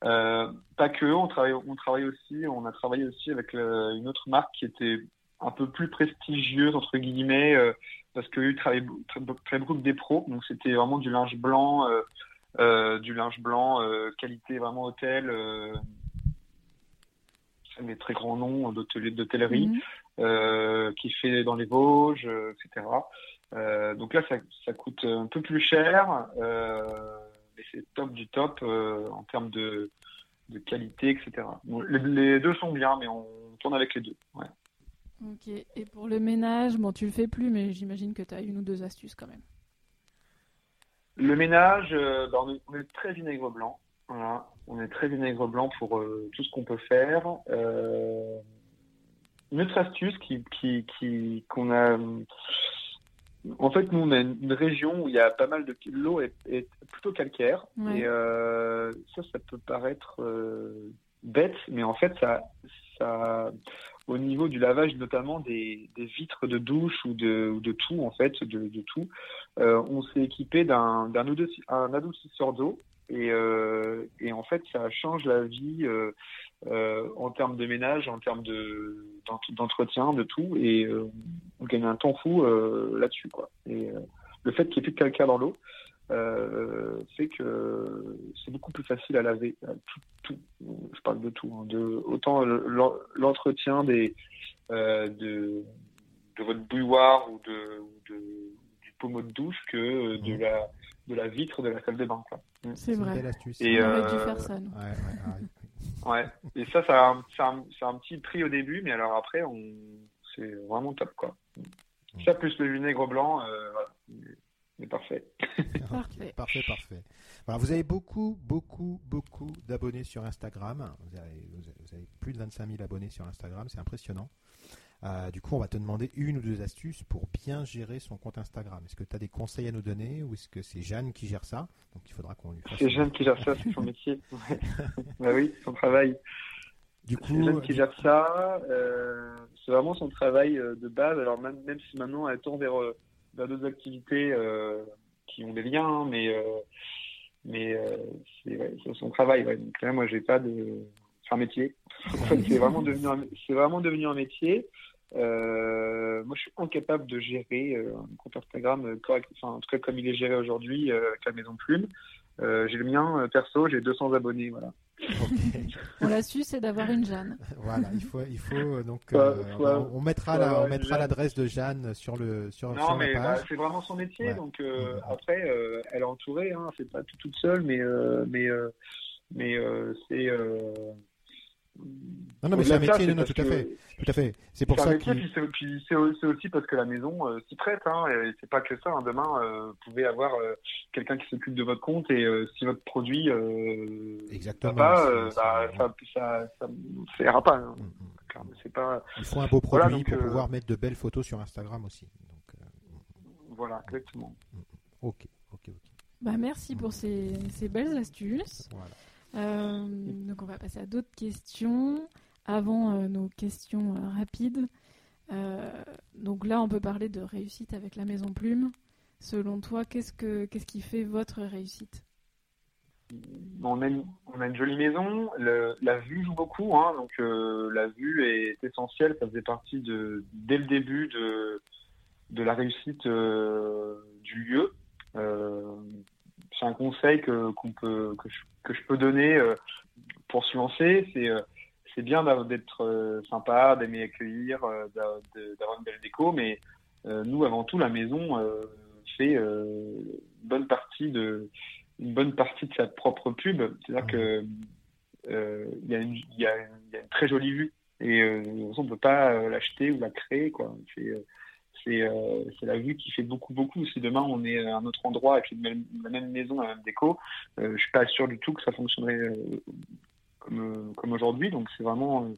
pas que, on travaille, on travaille aussi, on a travaillé aussi avec une autre marque qui était un peu plus prestigieuse entre guillemets parce que eux travaillaient très, beaucoup des pros, donc c'était vraiment du linge blanc, euh, euh, du linge blanc euh, qualité vraiment hôtel, des très grands noms d'hôtellerie, mhm. qui fait dans les Vosges, etc. donc là, ça, coûte un peu plus cher, mais c'est top du top en termes de, qualité, etc. les, deux sont bien, mais on tourne avec les deux. Ouais. Ok, et pour le ménage, bon, tu le fais plus, mais j'imagine que tu as une ou deux astuces quand même. Le ménage, euh, bah, on, est, très vinaigre blanc. Voilà. On est très vinaigre blanc pour euh, tout ce qu'on peut faire. Euh, une autre astuce qui, qui, qu'on a. En fait, nous, on a une région où il y a pas mal de. L'eau est, plutôt calcaire. Et ça, ça peut paraître bête, mais en fait, ça, ça, au niveau du lavage notamment des, vitres de douche ou de, de tout en fait de, tout euh, on s'est équipé d'un un adoucisseur d'eau et, euh, et en fait ça change la vie euh, en termes de ménage en termes de d'entretien de tout et on gagne un temps fou là-dessus quoi. Le fait qu'il n'y ait plus de calcaire dans l'eau euh, fait que c'est beaucoup plus facile à laver. Euh, tout, je parle de tout, hein, de autant l'entretien des euh, de, de votre bouilloire ou de, du pommeau de douche que de mmh. la de la vitre de la salle de bain. Mmh. C'est vrai. Et dû faire ça. *laughs* Ouais, Et ça, ça a, un, un, petit prix au début, mais alors après, on... c'est vraiment top, quoi. Mmh. Ça plus le vinaigre blanc, voilà parfait. parfait. parfait, parfait. Voilà, vous avez beaucoup, beaucoup, beaucoup d'abonnés sur Instagram. Vous avez, plus de 25 000 abonnés sur Instagram, c'est impressionnant. Euh, du coup, on va te demander une ou deux astuces pour bien gérer son compte Instagram. Est-ce que tu as des conseils à nous donner ou est-ce que c'est Jeanne qui gère ça? Donc il faudra qu'on lui fasse. C'est Jeanne qui gère ça, c'est son métier. *laughs* bah oui, son travail. Du coup, c'est Jeanne qui gère ça. Euh, c'est vraiment son travail euh, de base. Alors même, même si maintenant elle tourne vers vers d'autres activités euh, qui ont des liens, hein, mais euh, euh, c'est son travail. Donc là, moi, j'ai pas de, c'est un métier. *laughs* c'est vraiment devenu, c'est vraiment devenu un métier. moi, je suis incapable de gérer un compte Instagram correct, enfin, en tout cas comme il est géré aujourd'hui avec la Maison Plume. j'ai le mien perso, j'ai 200 abonnés, voilà. *laughs* on l'a su, c'est d'avoir une Jeanne. *laughs* voilà, il faut, il faut euh, donc euh, on, mettra la, on mettra l'adresse de Jeanne sur le sur, non, mais bah, c'est vraiment son métier, donc euh, après elle est entourée, hein, c'est pas tout, toute seule, mais mais mais c'est non, non, mais c'est un métier, non, tout à fait. Tout à fait. C'est pour ça que. c'est aussi parce que la maison euh, s'y prête. Hein, et c'est pas que ça. Hein. Demain, euh, vous pouvez avoir euh, quelqu'un qui s'occupe de votre compte et si votre produit Exactement, pas, bah, ça, ça, ça, ira pas. Hein. Mm, mm. C'est pas. Il faut un beau produit pour pouvoir mettre de belles photos sur Instagram aussi. Donc, voilà, exactement. Mm, ok, ok, ok. Bah, merci pour ces, ces belles astuces. Voilà. Euh, donc on va passer à d'autres questions avant euh, nos questions euh, rapides. donc là, on peut parler de réussite avec la Maison Plume. Selon toi, qu'est-ce, que, qu'est-ce qui fait votre réussite? On a, une, jolie maison, la vue joue beaucoup, hein, donc la vue est essentielle, ça faisait partie de, dès le début de, de la réussite du lieu. Un conseil que, qu'on peut, que je que je peux donner euh, pour se lancer, c'est euh, c'est bien d'être euh, sympa, d'aimer accueillir, d'avoir une belle déco, mais nous, avant tout, la maison fait une bonne partie de une bonne partie de sa propre pub. C'est-à-dire que il y, a une très jolie vue et on ne peut pas l'acheter ou la créer quoi. c'est la vue qui fait beaucoup, beaucoup. Si demain on est à un autre endroit avec la même maison, la même déco, je suis pas sûr du tout que ça fonctionnerait comme, comme aujourd'hui. Donc c'est vraiment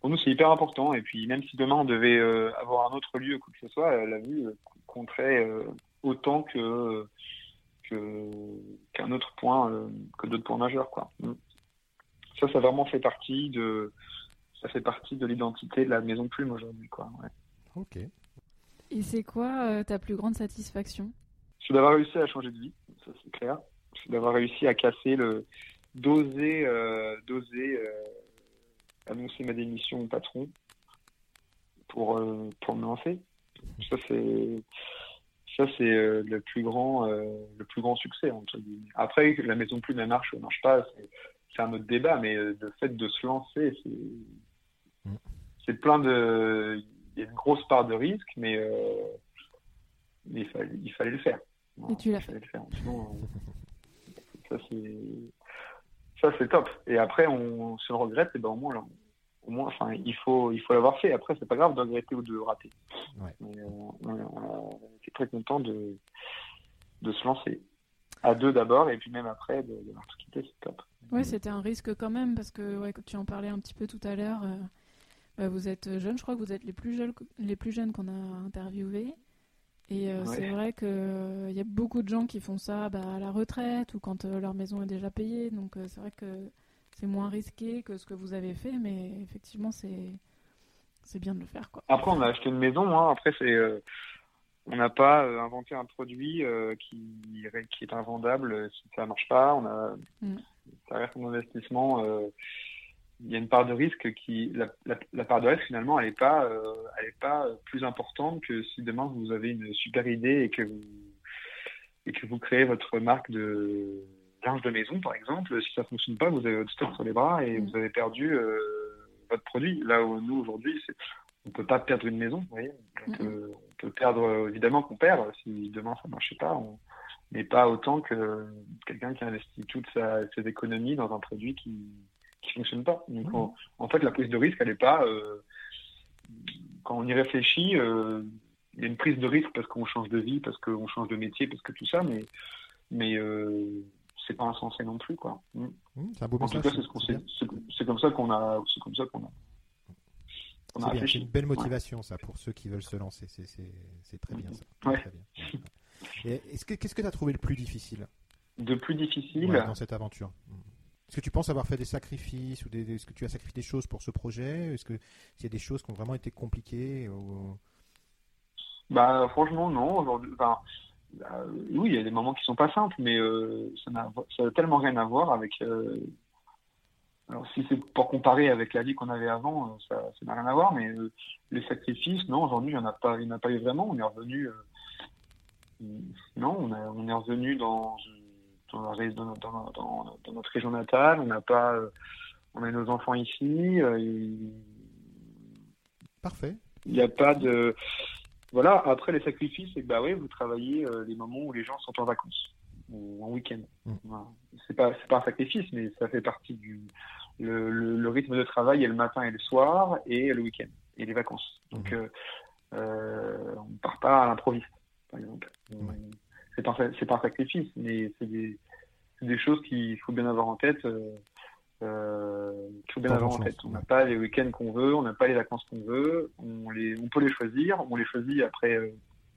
pour nous, c'est hyper important. Et puis, même si demain on devait avoir un autre lieu, quoi que ce soit, la vue compterait autant que autre point, que d'autres points majeurs, quoi. Mm. Ça, ça vraiment fait partie de, ça fait partie de l'identité de la Maison Plume aujourd'hui, quoi. Ok. Et c'est quoi euh, ta plus grande satisfaction? C'est d'avoir réussi à changer de vie, ça c'est clair. C'est d'avoir réussi à casser le, d'oser, euh, d'oser euh, annoncer ma démission au patron pour pour me lancer. Ça c'est ça c'est le plus grand le plus grand succès entre Après la maison plume elle marche ou marche pas, c'est un autre débat, mais le fait de se lancer, c'est Mm. C'est plein de. Il y a une grosse part de risque, mais, euh, il, fallait, il, fallait, le faire. Et tu l'as fait. ça, c'est. Ça, c'est top. Et après, on se regrette, et ben au moins, au moins enfin, il faut il faut l'avoir fait. Après, c'est pas grave de regretter ou de rater. Ouais. Mais, euh, on était très content de, de se lancer. À deux d'abord, et puis même après, de, de tout quitter, c'est top. Ouais, c'était un risque quand même, parce que ouais, tu en parlais un petit peu tout à l'heure. Euh, bah, vous êtes jeune, je crois que vous êtes les plus jeunes, les plus jeunes qu'on a interviewés. Et euh, c'est vrai qu'il euh, y a beaucoup de gens qui font ça bah, à la retraite ou quand euh, leur maison est déjà payée. Donc c'est vrai que c'est moins risqué que ce que vous avez fait, mais effectivement, c'est c'est bien de le faire. Quoi. Après, on a acheté une maison. Hein. Après, c'est on n'a pas inventé un produit qui, qui est invendable si ça marche pas. On a, mm. Ça reste un investissement il y a une part de risque qui la, part de risque finalement elle n'est pas euh, elle est pas plus importante que si demain vous avez une super idée et que vous et que vous créez votre marque de linge de maison par exemple si ça fonctionne pas vous avez votre stock sur les bras et mm. vous avez perdu euh, votre produit. Là où nous aujourd'hui on peut pas perdre une maison vous voyez. On, peut, perdre évidemment qu'on perd. Si demain ça marchait pas mais pas autant que quelqu'un qui investit toutes ses économies dans un produit qui qui fonctionne pas. Donc, mmh. en, fait, la prise de risque, elle n'est pas. Euh, quand on y réfléchit, euh, il y a une prise de risque parce qu'on change de vie, parce qu'on change de métier, parce que tout ça, mais, mais euh, c'est pas insensé non plus, quoi. Mmh. Mmh, c'est un beau en message. tout cas, c'est comme ça qu'on a, c'est comme ça qu'on a. C'est une belle motivation, ça, pour ceux qui veulent se lancer. C'est très bien, ça. Qu'est-ce que tu as trouvé le plus difficile? De plus difficile? Dans cette aventure est-ce que tu penses avoir fait des sacrifices ou des, est-ce que tu as sacrifié des choses pour ce projet? Est-ce que y a des choses qui ont vraiment été compliquées Bah franchement non. Bah, oui, il y a des moments qui sont pas simples, mais euh, ça n'a tellement rien à voir avec. Euh, alors si c'est pour comparer avec la vie qu'on avait avant, euh, ça n'a rien à voir, mais les sacrifices, non, aujourd'hui il n'y en a pas, il n'y en a pas eu vraiment. On est revenu. non, on, on est revenu dans dans, dans, notre région natale. On n'a pas, euh, on a nos enfants ici. Euh, Parfait. Il n'y a pas de, voilà. Après les sacrifices, c'est que bah oui, vous travaillez euh, les moments où les gens sont en vacances ou en week-end. Ce mmh. C'est pas, c'est pas un sacrifice, mais ça fait partie du le, rythme de travail est le matin et le soir et le week-end et les vacances. Donc mmh. on ne part pas à l'improviste, par exemple c'est pas c'est pas un sacrifice, mais c'est des, des choses qu'il faut bien avoir en tête. Euh, euh faut bien avoir en tête. On n'a pas les week-ends qu'on veut, on n'a pas les vacances qu'on veut, on, les, on peut les choisir, on les choisit après euh,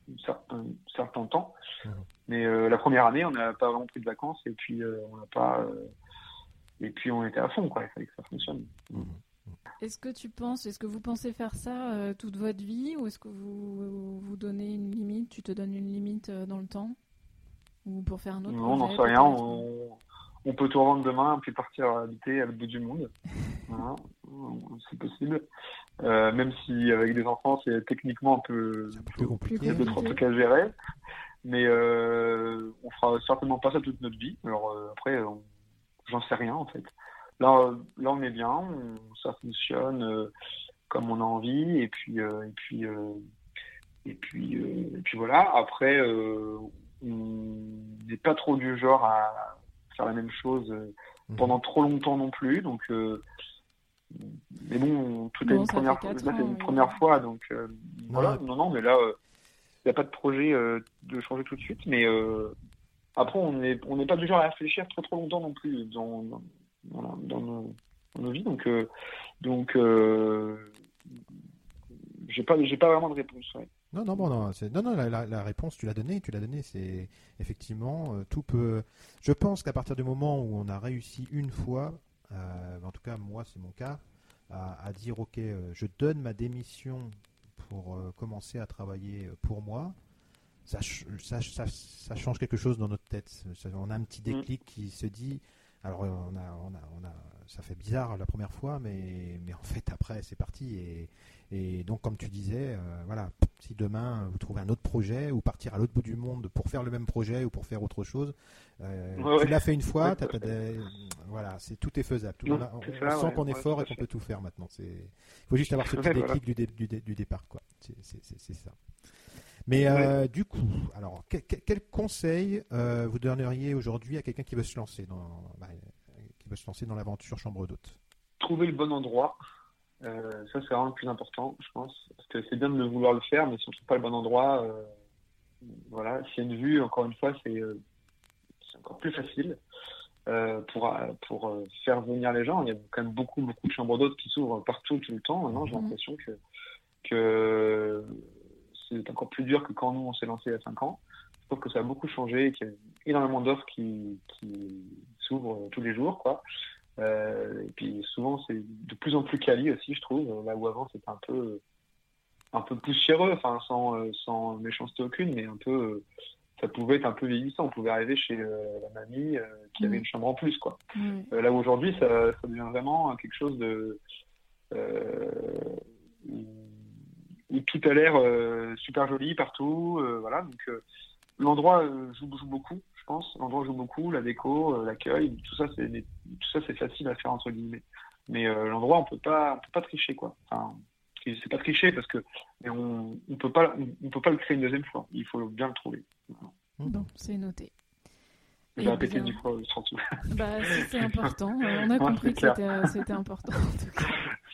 un certain, temps. Mmh. Mais euh, la première année, on n'a pas vraiment pris de vacances et puis on n'a pas et puis on était à fond quoi. Il fallait que ça fonctionne. Mmh. Est-ce que tu penses, est-ce que vous pensez faire ça toute votre vie ou est-ce que vous vous donnez une limite, tu te donnes une limite dans le temps? Ou pour faire un autre Non, on n'en sait rien. On, peut tout rendre demain puis partir habiter à l'autre bout du monde. *laughs* c'est possible. Euh, même si avec des enfants, c'est techniquement un peu plus compliqué. Il y a deux, trois trucs à gérer. Mais euh, on fera certainement pas ça toute notre vie. Alors euh, après, j'en sais rien en fait. Là, là, on est bien, ça fonctionne comme on a envie, et puis, et puis, et puis, et puis voilà. Après, on n'est pas trop du genre à faire la même chose euh, mhm. pendant trop longtemps non plus. Donc, euh, mais bon, tout est une première, fois, là, c'est une première fois, donc euh, voilà. Non, non, mais là, il n'y a pas de projet de changer tout de suite, mais après, on n'est on n'est pas du genre à réfléchir trop trop longtemps non plus dans, dans, dans, nos, vies. Donc, donc j'ai pas, j'ai pas vraiment de réponse. Non, non, bon, non, non, non la, la, réponse, tu l'as donnée, tu l'as donnée, c'est effectivement, tout peut. Je pense qu'à partir du moment où on a réussi une fois, en tout cas, moi, c'est mon cas, à, dire ok, euh, je donne ma démission pour euh, commencer à travailler euh, pour moi, ça, ça, ça, change quelque chose dans notre tête. on a un petit mm. déclic qui se dit, alors on a, on a, on a, ça fait bizarre la première fois, mais, mais en fait après c'est parti et, et donc, comme tu disais, euh, voilà, si demain vous trouvez un autre projet ou partir à l'autre bout du monde pour faire le même projet ou pour faire autre chose, euh, tu l'as fait une fois, voilà, c'est tout est faisable. on, sent qu'on est fort et qu'on peut tout faire maintenant. Il faut juste avoir ce petit déclic du, du, départ, quoi. C'est ça. Mais euh, du coup, alors, quel, conseil vous donneriez aujourd'hui à quelqu'un qui veut se lancer dans, bah, qui veut se lancer dans l'aventure chambre d'hôte Trouver le bon endroit. Euh, ça, c'est vraiment le plus important, je pense. Parce que c'est bien de vouloir le faire, mais si on ne trouve pas le bon endroit, euh, voilà, s'il y a une vue, encore une fois, c'est euh, encore plus facile pour, pour faire venir les gens. Il y a quand même beaucoup, beaucoup de chambres d'hôtes qui s'ouvrent partout, tout le temps. Maintenant, j'ai mhm. l'impression que, que c'est encore plus dur que quand nous, on s'est lancé il y a 5 ans. Je trouve que ça a beaucoup changé, qu'il y a énormément d'offres qui, qui s'ouvrent tous les jours, quoi. Euh, et puis souvent, c'est de plus en plus quali aussi, je trouve. Là où avant, c'était un peu, un peu poussiéreux, enfin, sans, euh, sans méchanceté aucune, mais un peu, euh, ça pouvait être un peu vieillissant. On pouvait arriver chez la mamie qui avait mm. une chambre en plus, quoi. Mm. là où aujourd'hui, ça, ça, devient vraiment quelque chose de. où, tout a l'air super joli partout. voilà, donc l'endroit joue, joue beaucoup pense. L'endroit joue beaucoup, la déco, euh, l'accueil, tout ça, c'est tout ça, c'est facile à faire entre guillemets. Mais euh, l'endroit, on peut pas, on peut pas tricher quoi. Enfin, c'est pas tricher parce que mais on, on peut pas, on, peut pas le créer une deuxième fois. Il faut bien le trouver. Bon, c'est noté. J'ai répété du fois surtout. Bah, c'est *laughs* important. On a compris que c'était important en tout cas. *laughs*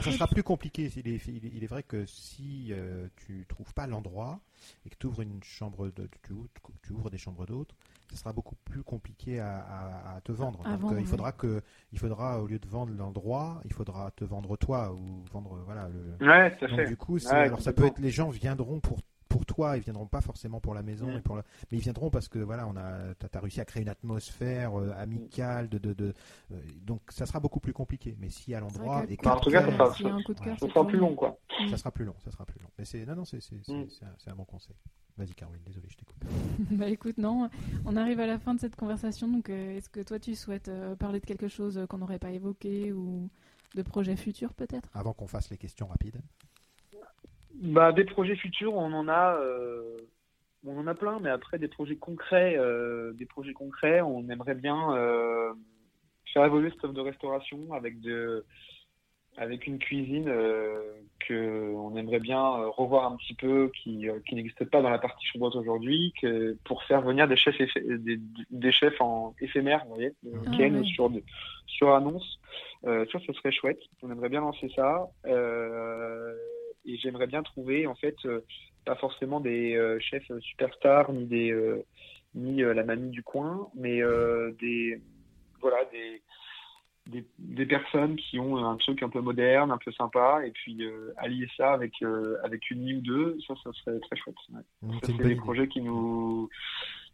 Ça sera plus compliqué. Il est, il est vrai que si tu euh, tu trouves pas l'endroit et que tu ouvres une chambre de, tu, tu ouvres des chambres d'hôtes, ce sera beaucoup plus compliqué à, te vendre. Donc, euh, il faudra que, il faudra au lieu de vendre l'endroit, il faudra te vendre toi ou vendre voilà le. Ouais, Donc, du coup, alors ça peut être les gens viendront pour pour toi, ils viendront pas forcément pour la maison, pour mais ils viendront parce que voilà, on a, t'as as réussi à créer une atmosphère euh, amicale, de, de, de euh, donc ça sera beaucoup plus compliqué. Mais si à l'endroit, et en tout cas, ça sera, plus long, quoi. Ça sera plus long, ça sera plus long. Mais c'est, non, non, c'est, c'est, mm. un, bon conseil. Vas-y, Caroline, désolé, je t'écoute. *laughs* bah écoute, non, on arrive à la fin de cette conversation, donc euh, est-ce que toi tu souhaites parler de quelque chose qu'on n'aurait pas évoqué ou de projets futurs peut-être? Avant qu'on fasse les questions rapides. Bah, des projets futurs, on en a, euh, on en a plein, mais après des projets concrets, euh, des projets concrets, on aimerait bien euh, faire évoluer cette offre de restauration avec de, avec une cuisine que on aimerait bien revoir un petit peu, qui, qui n'existe pas dans la partie chambre aujourd'hui, que pour faire venir des chefs des, des, chefs en éphémère, vous voyez, ah, sur sur annonce. ça, ce serait chouette. On aimerait bien lancer ça. Euh, et j'aimerais bien trouver en fait euh, pas forcément des euh, chefs superstars ni des euh, ni la mamie du coin, mais des voilà des, des, des personnes qui ont un truc un peu moderne, un peu sympa, et puis allier ça avec avec une nuit ou deux, ça, ça serait très chouette. Ouais. c'est des projets qui nous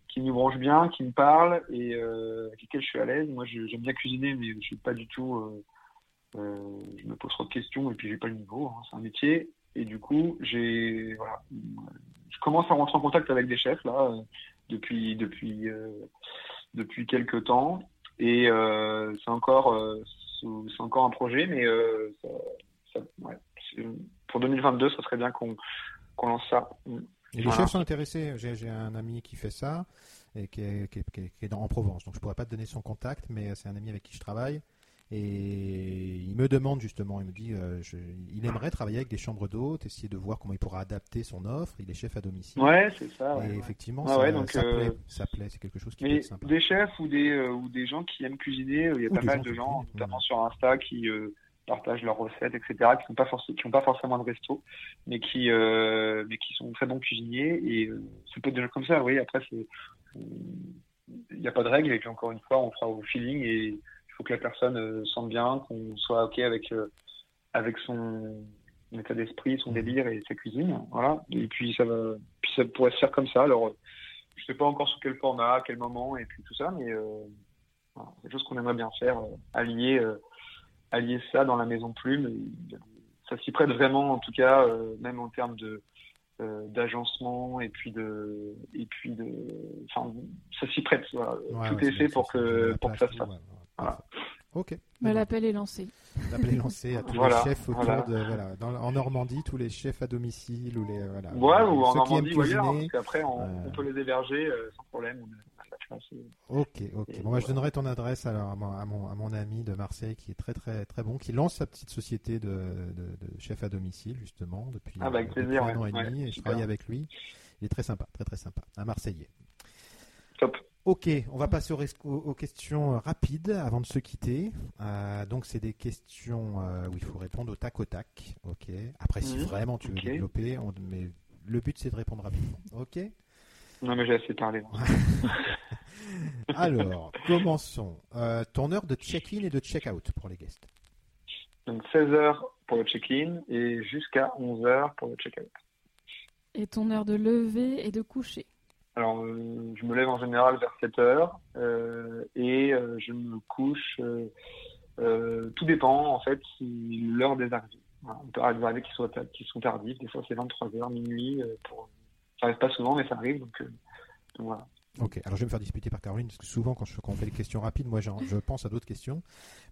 qui nous branchent bien, qui me parlent et avec lesquels je suis à l'aise. Moi, j'aime bien cuisiner, mais je suis pas du tout. je me pose trop de questions et puis j'ai pas le niveau. Hein. C'est un métier et du coup, j'ai, voilà, je commence à rentrer en contact avec des chefs là depuis depuis euh, depuis quelques temps. Et euh, c'est encore euh, c'est encore un projet, mais ça, ouais, pour 2022, ça serait bien qu'on qu'on lance ça. Et les chefs sont intéressés. J'ai un ami qui fait ça et qui est, qui est, qui est dans, en Provence. Donc je pourrais pas te donner son contact, mais c'est un ami avec qui je travaille. Et il me demande justement, il me dit, euh, il aimerait travailler avec des chambres d'hôtes, essayer de voir comment il pourra adapter son offre. Il est chef à domicile. Ouais, c'est ça. et effectivement, ça, plaît, euh, ça plaît, c'est quelque chose qui peut être sympa. Des chefs ou des, euh, ou des gens qui aiment cuisiner, il y a pas mal de gens, notamment sur Insta, qui, partagent leurs recettes, etc., qui n'ont pas, forcément, pas forcément de resto, mais qui, euh, mais qui sont très bons cuisiniers. Et c'est peut être des gens comme ça, oui. Après, il n'y a pas de règle, et puis encore une fois, on fera au feeling, et faut que la personne sente bien, qu'on soit OK avec, avec son état d'esprit, son mmh. délire et sa cuisine. Voilà. Et puis ça, va, puis ça pourrait se faire comme ça. Alors, je sais pas encore sous quel format, à quel moment, et puis tout ça, mais c'est quelque chose qu'on aimerait bien faire, euh, allier, euh, allier ça dans la maison plume. Ça s'y prête vraiment, en tout cas, euh, même en termes de d'agencement et puis de et puis de enfin ça s'y prête tout est fait pour que pour que ça se fasse Ok. Bah, l'appel est lancé. L'appel est lancé à *laughs* tous les chefs autour de voilà, en Normandie, tous les chefs à domicile ou les voilà. Ouais, ou en Normandie ou ailleurs, parce qu'après on, on, peut les héberger sans problème. Ok, ok. Bon, bah, je donnerai ton adresse alors à mon, à, mon, ami de Marseille qui est très très très bon, qui lance sa petite société de, de, chef à domicile justement depuis, ah, bah, plaisir, un an et demi et je travaille avec lui. Il est très sympa, très très sympa, un Marseillais. Top. Ok, on va passer aux, questions rapides avant de se quitter. Euh, donc, c'est des questions euh, où il faut répondre au tac au tac. Ok. Après, si vraiment tu veux développer, mais le but c'est de répondre rapidement. Ok. Non, mais j'ai assez parlé. *laughs* Alors, commençons. Euh, ton heure de check-in et de check-out pour les guests Donc 16h pour le check-in et jusqu'à 11h pour le check-out. Et ton heure de lever et de coucher Alors, euh, je me lève en général vers 7h euh, et je me couche. tout dépend en fait si l'heure des arrivées. on peut avoir des arrivées qui sont, qui sont tardives, des fois c'est 23h, minuit. Pour... Ça n'arrive pas souvent, mais ça arrive. donc voilà. Ok, alors je vais me faire disputer par Caroline, parce que souvent quand, je, on fait des questions rapides, moi je pense à d'autres questions.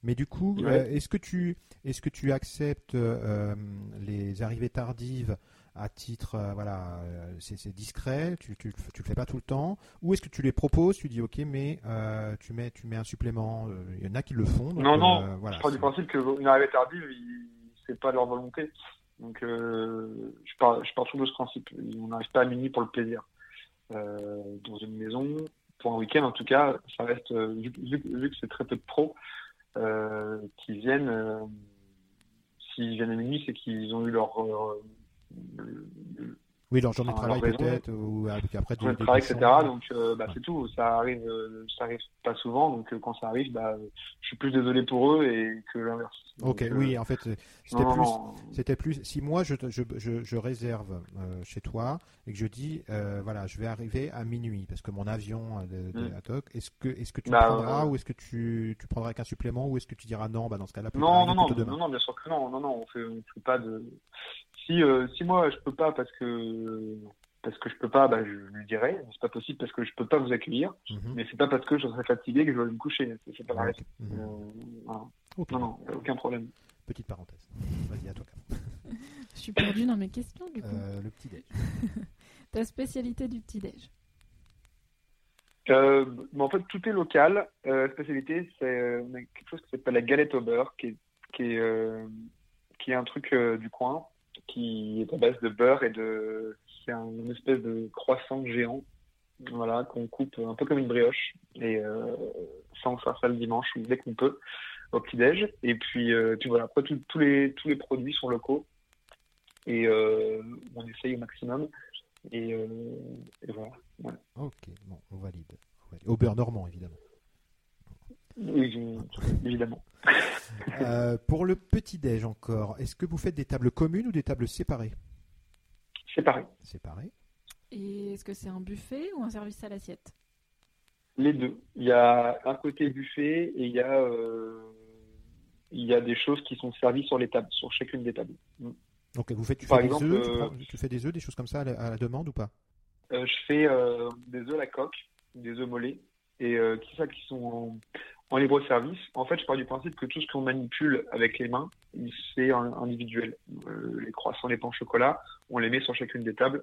Mais du coup, euh, est-ce que, tu, est que tu acceptes euh, les arrivées tardives à titre, euh, voilà, c'est discret, tu, tu, tu, le fais pas tout le temps, ou est-ce que tu les proposes, tu dis ok, mais tu, mets, tu mets un supplément, il y en a qui le font. non, non, voilà, je pars du principe qu'une arrivée tardive, c'est pas leur volonté. Donc je pars, je pars toujours de ce principe, on n'arrive pas à minuit pour le plaisir. Euh, dans une maison, pour un week-end en tout cas, ça reste, euh, vu, vu, que c'est très peu de pros euh, qui viennent, s'ils viennent à minuit, c'est qu'ils ont eu leur oui, leur journée de travail peut-être, ou après du travail, etc. Donc euh, bah, c'est tout. Ça arrive, euh, ça arrive pas souvent. Donc euh, quand ça arrive, bah, je suis plus désolé pour eux et que l'inverse. Ok, oui, en fait, c'était plus, c'était plus. Si moi je, je, je, je réserve chez toi et que je dis, voilà, je vais arriver à minuit parce que mon avion de, de mm. est-ce que, est-ce que tu bah, prendras ou est-ce que tu, tu prendras avec un supplément ou est-ce que tu diras non, bah dans ce cas-là. Non, non, non, non, non, bien sûr que non, non, non, on fait, on fait pas de si, euh, si moi je peux pas parce que parce que je peux pas, bah, je lui dirai. C'est pas possible parce que je peux pas vous accueillir. Mhm. Mais c'est pas parce que je serai fatigué que je vais me coucher. C'est pas vrai. Mhm. Euh, non, non, aucun problème. Petite parenthèse. Vas-y à toi. *laughs* je suis perdu dans mes questions du coup. Euh, le petit déj. *laughs* Ta spécialité du petit déj. Euh, en fait, tout est local. Euh, spécialité, c'est quelque chose qui s'appelle la galette au beurre, qui est, qui est, qui est un truc du coin qui est à base de beurre et de. C'est une espèce de croissant géant, voilà, qu'on coupe un peu comme une brioche. Et euh, ça, on faire ça le dimanche dès qu'on peut au petit-déj. Et puis, euh, voilà, après, tous les, tous les produits sont locaux. Et euh, on essaye au maximum. Et, euh, voilà. Ok, bon, on valide. Au beurre normand, évidemment. Oui, évidemment. Euh, pour le petit-déj encore, est-ce que vous faites des tables communes ou des tables séparées? Séparées. Séparées. Et est-ce que c'est un buffet ou un service à l'assiette? Les deux. Il y a un côté buffet et il y a, euh, il y a des choses qui sont servies sur les tables, sur chacune des tables. Mm. Donc vous faites, tu, fais des œufs, euh, tu, fais des œufs, des choses comme ça à la, demande ou pas? Je fais des œufs à la coque, des œufs mollets, et qui, ça, qui sont en, en libre service, en fait, je pars du principe que tout ce qu'on manipule avec les mains, c'est individuel. Euh, les croissants, les pains au chocolat, on les met sur chacune des tables.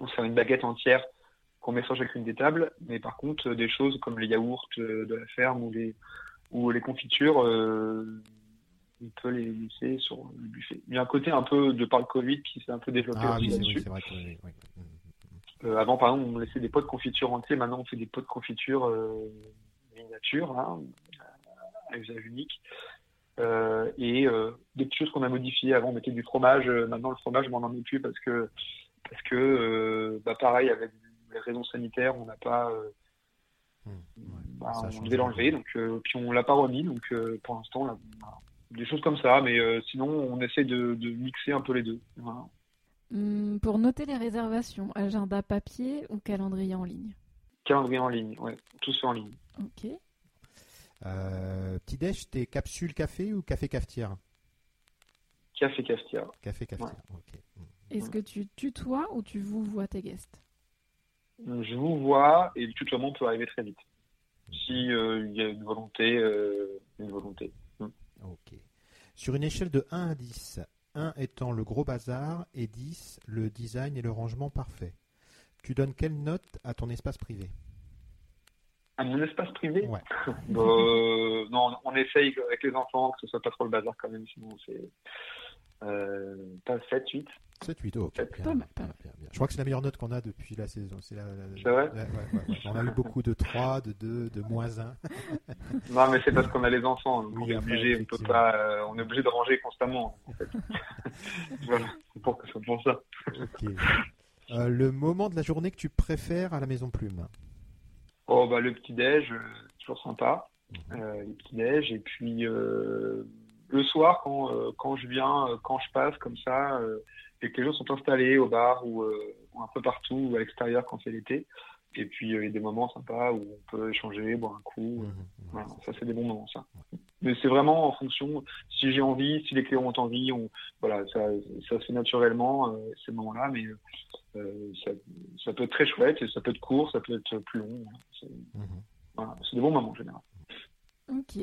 On sert une baguette entière qu'on met sur chacune des tables. Mais par contre, des choses comme les yaourts euh, de la ferme ou les, ou les confitures, euh, on peut les laisser sur le buffet. Il y a un côté un peu de par le Covid qui s'est un peu développé ah, oui, vrai euh, avant, par exemple, on laissait des pots de confiture entiers. Maintenant, on fait des pots de confiture nature, hein, à usage unique. et des petites choses qu'on a modifiées. Avant, on mettait du fromage. maintenant, le fromage, on n'en met plus parce que, parce que bah, pareil, avec les raisons sanitaires, on n'a pas. Mmh, bah, on devait l'enlever, donc puis on l'a pas remis. Donc pour l'instant, des choses comme ça. Mais sinon, on essaie de, mixer un peu les deux. Mmh, pour noter les réservations, agenda papier ou calendrier en ligne? Calendrier en ligne, ouais, tout ça en ligne. Ok. Euh, petit déj, t'es capsule café ou café cafetière Café cafetière. Café cafetière, ok. Est-ce que tu tutoies ou tu vous vois tes guests Je vous vois et le tutoiement peut arriver très vite. Si euh, il y a une volonté, euh, une volonté. Hmm. Ok. Sur une échelle de 1 à 10, 1 étant le gros bazar et 10 le design et le rangement parfait. Tu donnes quelle note à ton espace privé? À mon espace privé Ouais. *laughs* Bah, euh, non, on essaye avec les enfants que ce soit pas trop le bazar quand même, sinon c'est. Euh, pas 7, 8. 7, 8, oh, bien, bien, bien, Je crois que c'est la meilleure note qu'on a depuis la saison. C'est vrai On a eu beaucoup de 3, de 2, de moins 1. *laughs* non, mais c'est parce qu'on a les enfants. Donc on, est obligé, on, peut pas, euh, on est obligé de ranger constamment. En fait. *laughs* voilà, c'est pour, pour ça. Ok. Euh, le moment de la journée que tu préfères à la Maison Plume? Oh, bah, le petit-déj, euh, toujours sympa. Mhm. Euh, le petit-déj. Et puis, le soir, quand, quand je viens, quand je passe comme ça, et que les gens sont installés au bar ou, un peu partout, ou à l'extérieur quand c'est l'été. Et puis, il y a des moments sympas où on peut échanger, boire un coup. Mhm. ça, c'est des bons moments, ça. Mais c'est vraiment en fonction, si j'ai envie, si les clients ont envie, on, voilà, ça, ça se fait naturellement, ces moments-là. Mais euh, ça, peut être très chouette et ça peut être court, ça peut être plus long. C'est mhm. des bons moments en général. Ok.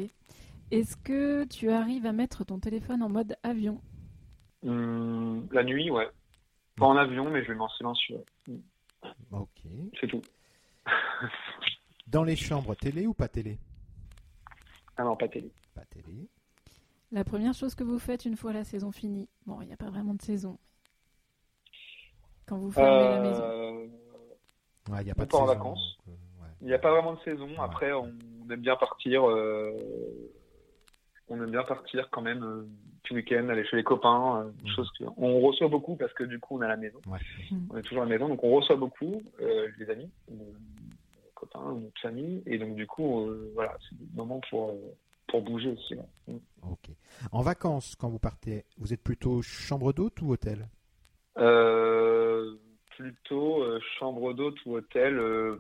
Est-ce que tu arrives à mettre ton téléphone en mode avion? Hum, La nuit, ouais. Pas en avion, mais je vais en silencieux. Ok. C'est tout. Dans les chambres, télé ou pas télé? Ah non, pas télé. Pas télé. La première chose que vous faites une fois la saison finie, bon, il n'y a pas vraiment de saison, quand vous fermez la maison euh, Il n'y a pas de en vacances. Euh, il n'y a pas vraiment de saison. Après, on aime bien partir. Euh, on aime bien partir quand même tout week-end, aller chez les copains. Mm. chose on reçoit beaucoup parce que du coup, on est à la maison. Mm. On est toujours à la maison, donc on reçoit beaucoup les amis, nos copains, notre famille. Et donc, du coup, voilà, c'est le moment pour pour bouger aussi. Mm. Ok. En vacances, quand vous partez, vous êtes plutôt chambre d'hôte ou hôtel? Euh, plutôt euh, chambre d'hôte ou hôtel. Euh,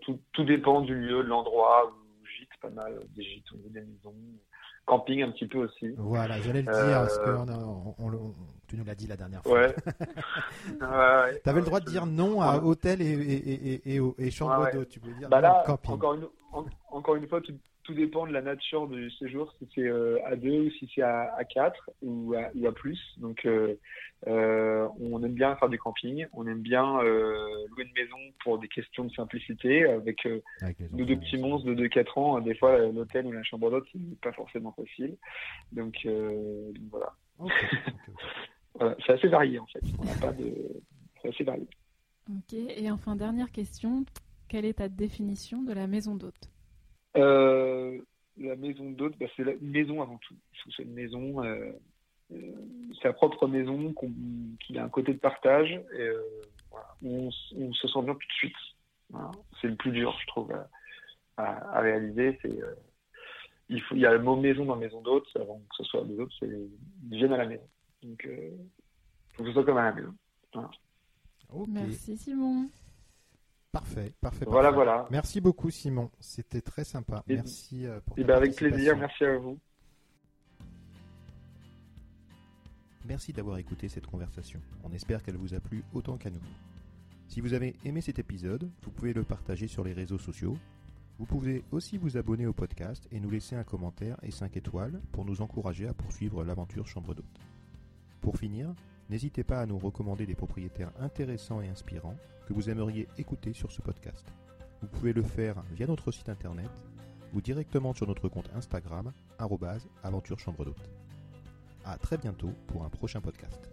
tout, tout, dépend du lieu, de l'endroit. Gîte, pas mal. Des gîtes, des maisons. Camping un petit peu aussi. Voilà, j'allais le dire, parce que on, tu nous l'as dit la dernière fois. Ouais. *laughs* tu avais le droit de dire non à hôtel et, et, et, et chambre d'hôte. Tu peux dire bah là, camping. Encore une, encore une fois, tu, tout dépend de la nature du séjour, si c'est euh, à deux ou si c'est à, à quatre ou à, ou à plus. Donc, euh, euh, on aime bien faire du camping, on aime bien louer une maison pour des questions de simplicité. Avec, nos deux petits monstres de 2-4 ans, des fois l'hôtel ou la chambre d'hôte, c'est pas forcément facile. Donc, voilà. *laughs* voilà. C'est assez varié en fait. On n'a pas de. C'est assez varié. Ok. Et enfin, dernière question. Quelle est ta définition de la maison d'hôte? Euh, la maison d'hôte, bah, c'est une maison avant tout. C'est une maison, euh, euh, sa propre maison qui a un côté de partage et, où on, se sent bien tout de suite. C'est le plus dur, je trouve, à, réaliser. C'est il faut, il y a le mot maison dans maison d'hôte avant que ce soit des autres, c'est ils viennent à la maison. Donc, il faut que ce soit comme à la maison. Merci Simon. Parfait, parfait. Voilà, voilà. Merci beaucoup, Simon. C'était très sympa. merci euh, pour et ben Avec plaisir, merci à vous. Merci d'avoir écouté cette conversation. On espère qu'elle vous a plu autant qu'à nous. Si vous avez aimé cet épisode, vous pouvez le partager sur les réseaux sociaux. Vous pouvez aussi vous abonner au podcast et nous laisser un commentaire et 5 étoiles pour nous encourager à poursuivre l'aventure Chambre d'hôte. Pour finir, N'hésitez pas à nous recommander des propriétaires intéressants et inspirants que vous aimeriez écouter sur ce podcast. Vous pouvez le faire via notre site internet ou directement sur notre compte Instagram, aventure chambre d'hôte. A très bientôt pour un prochain podcast.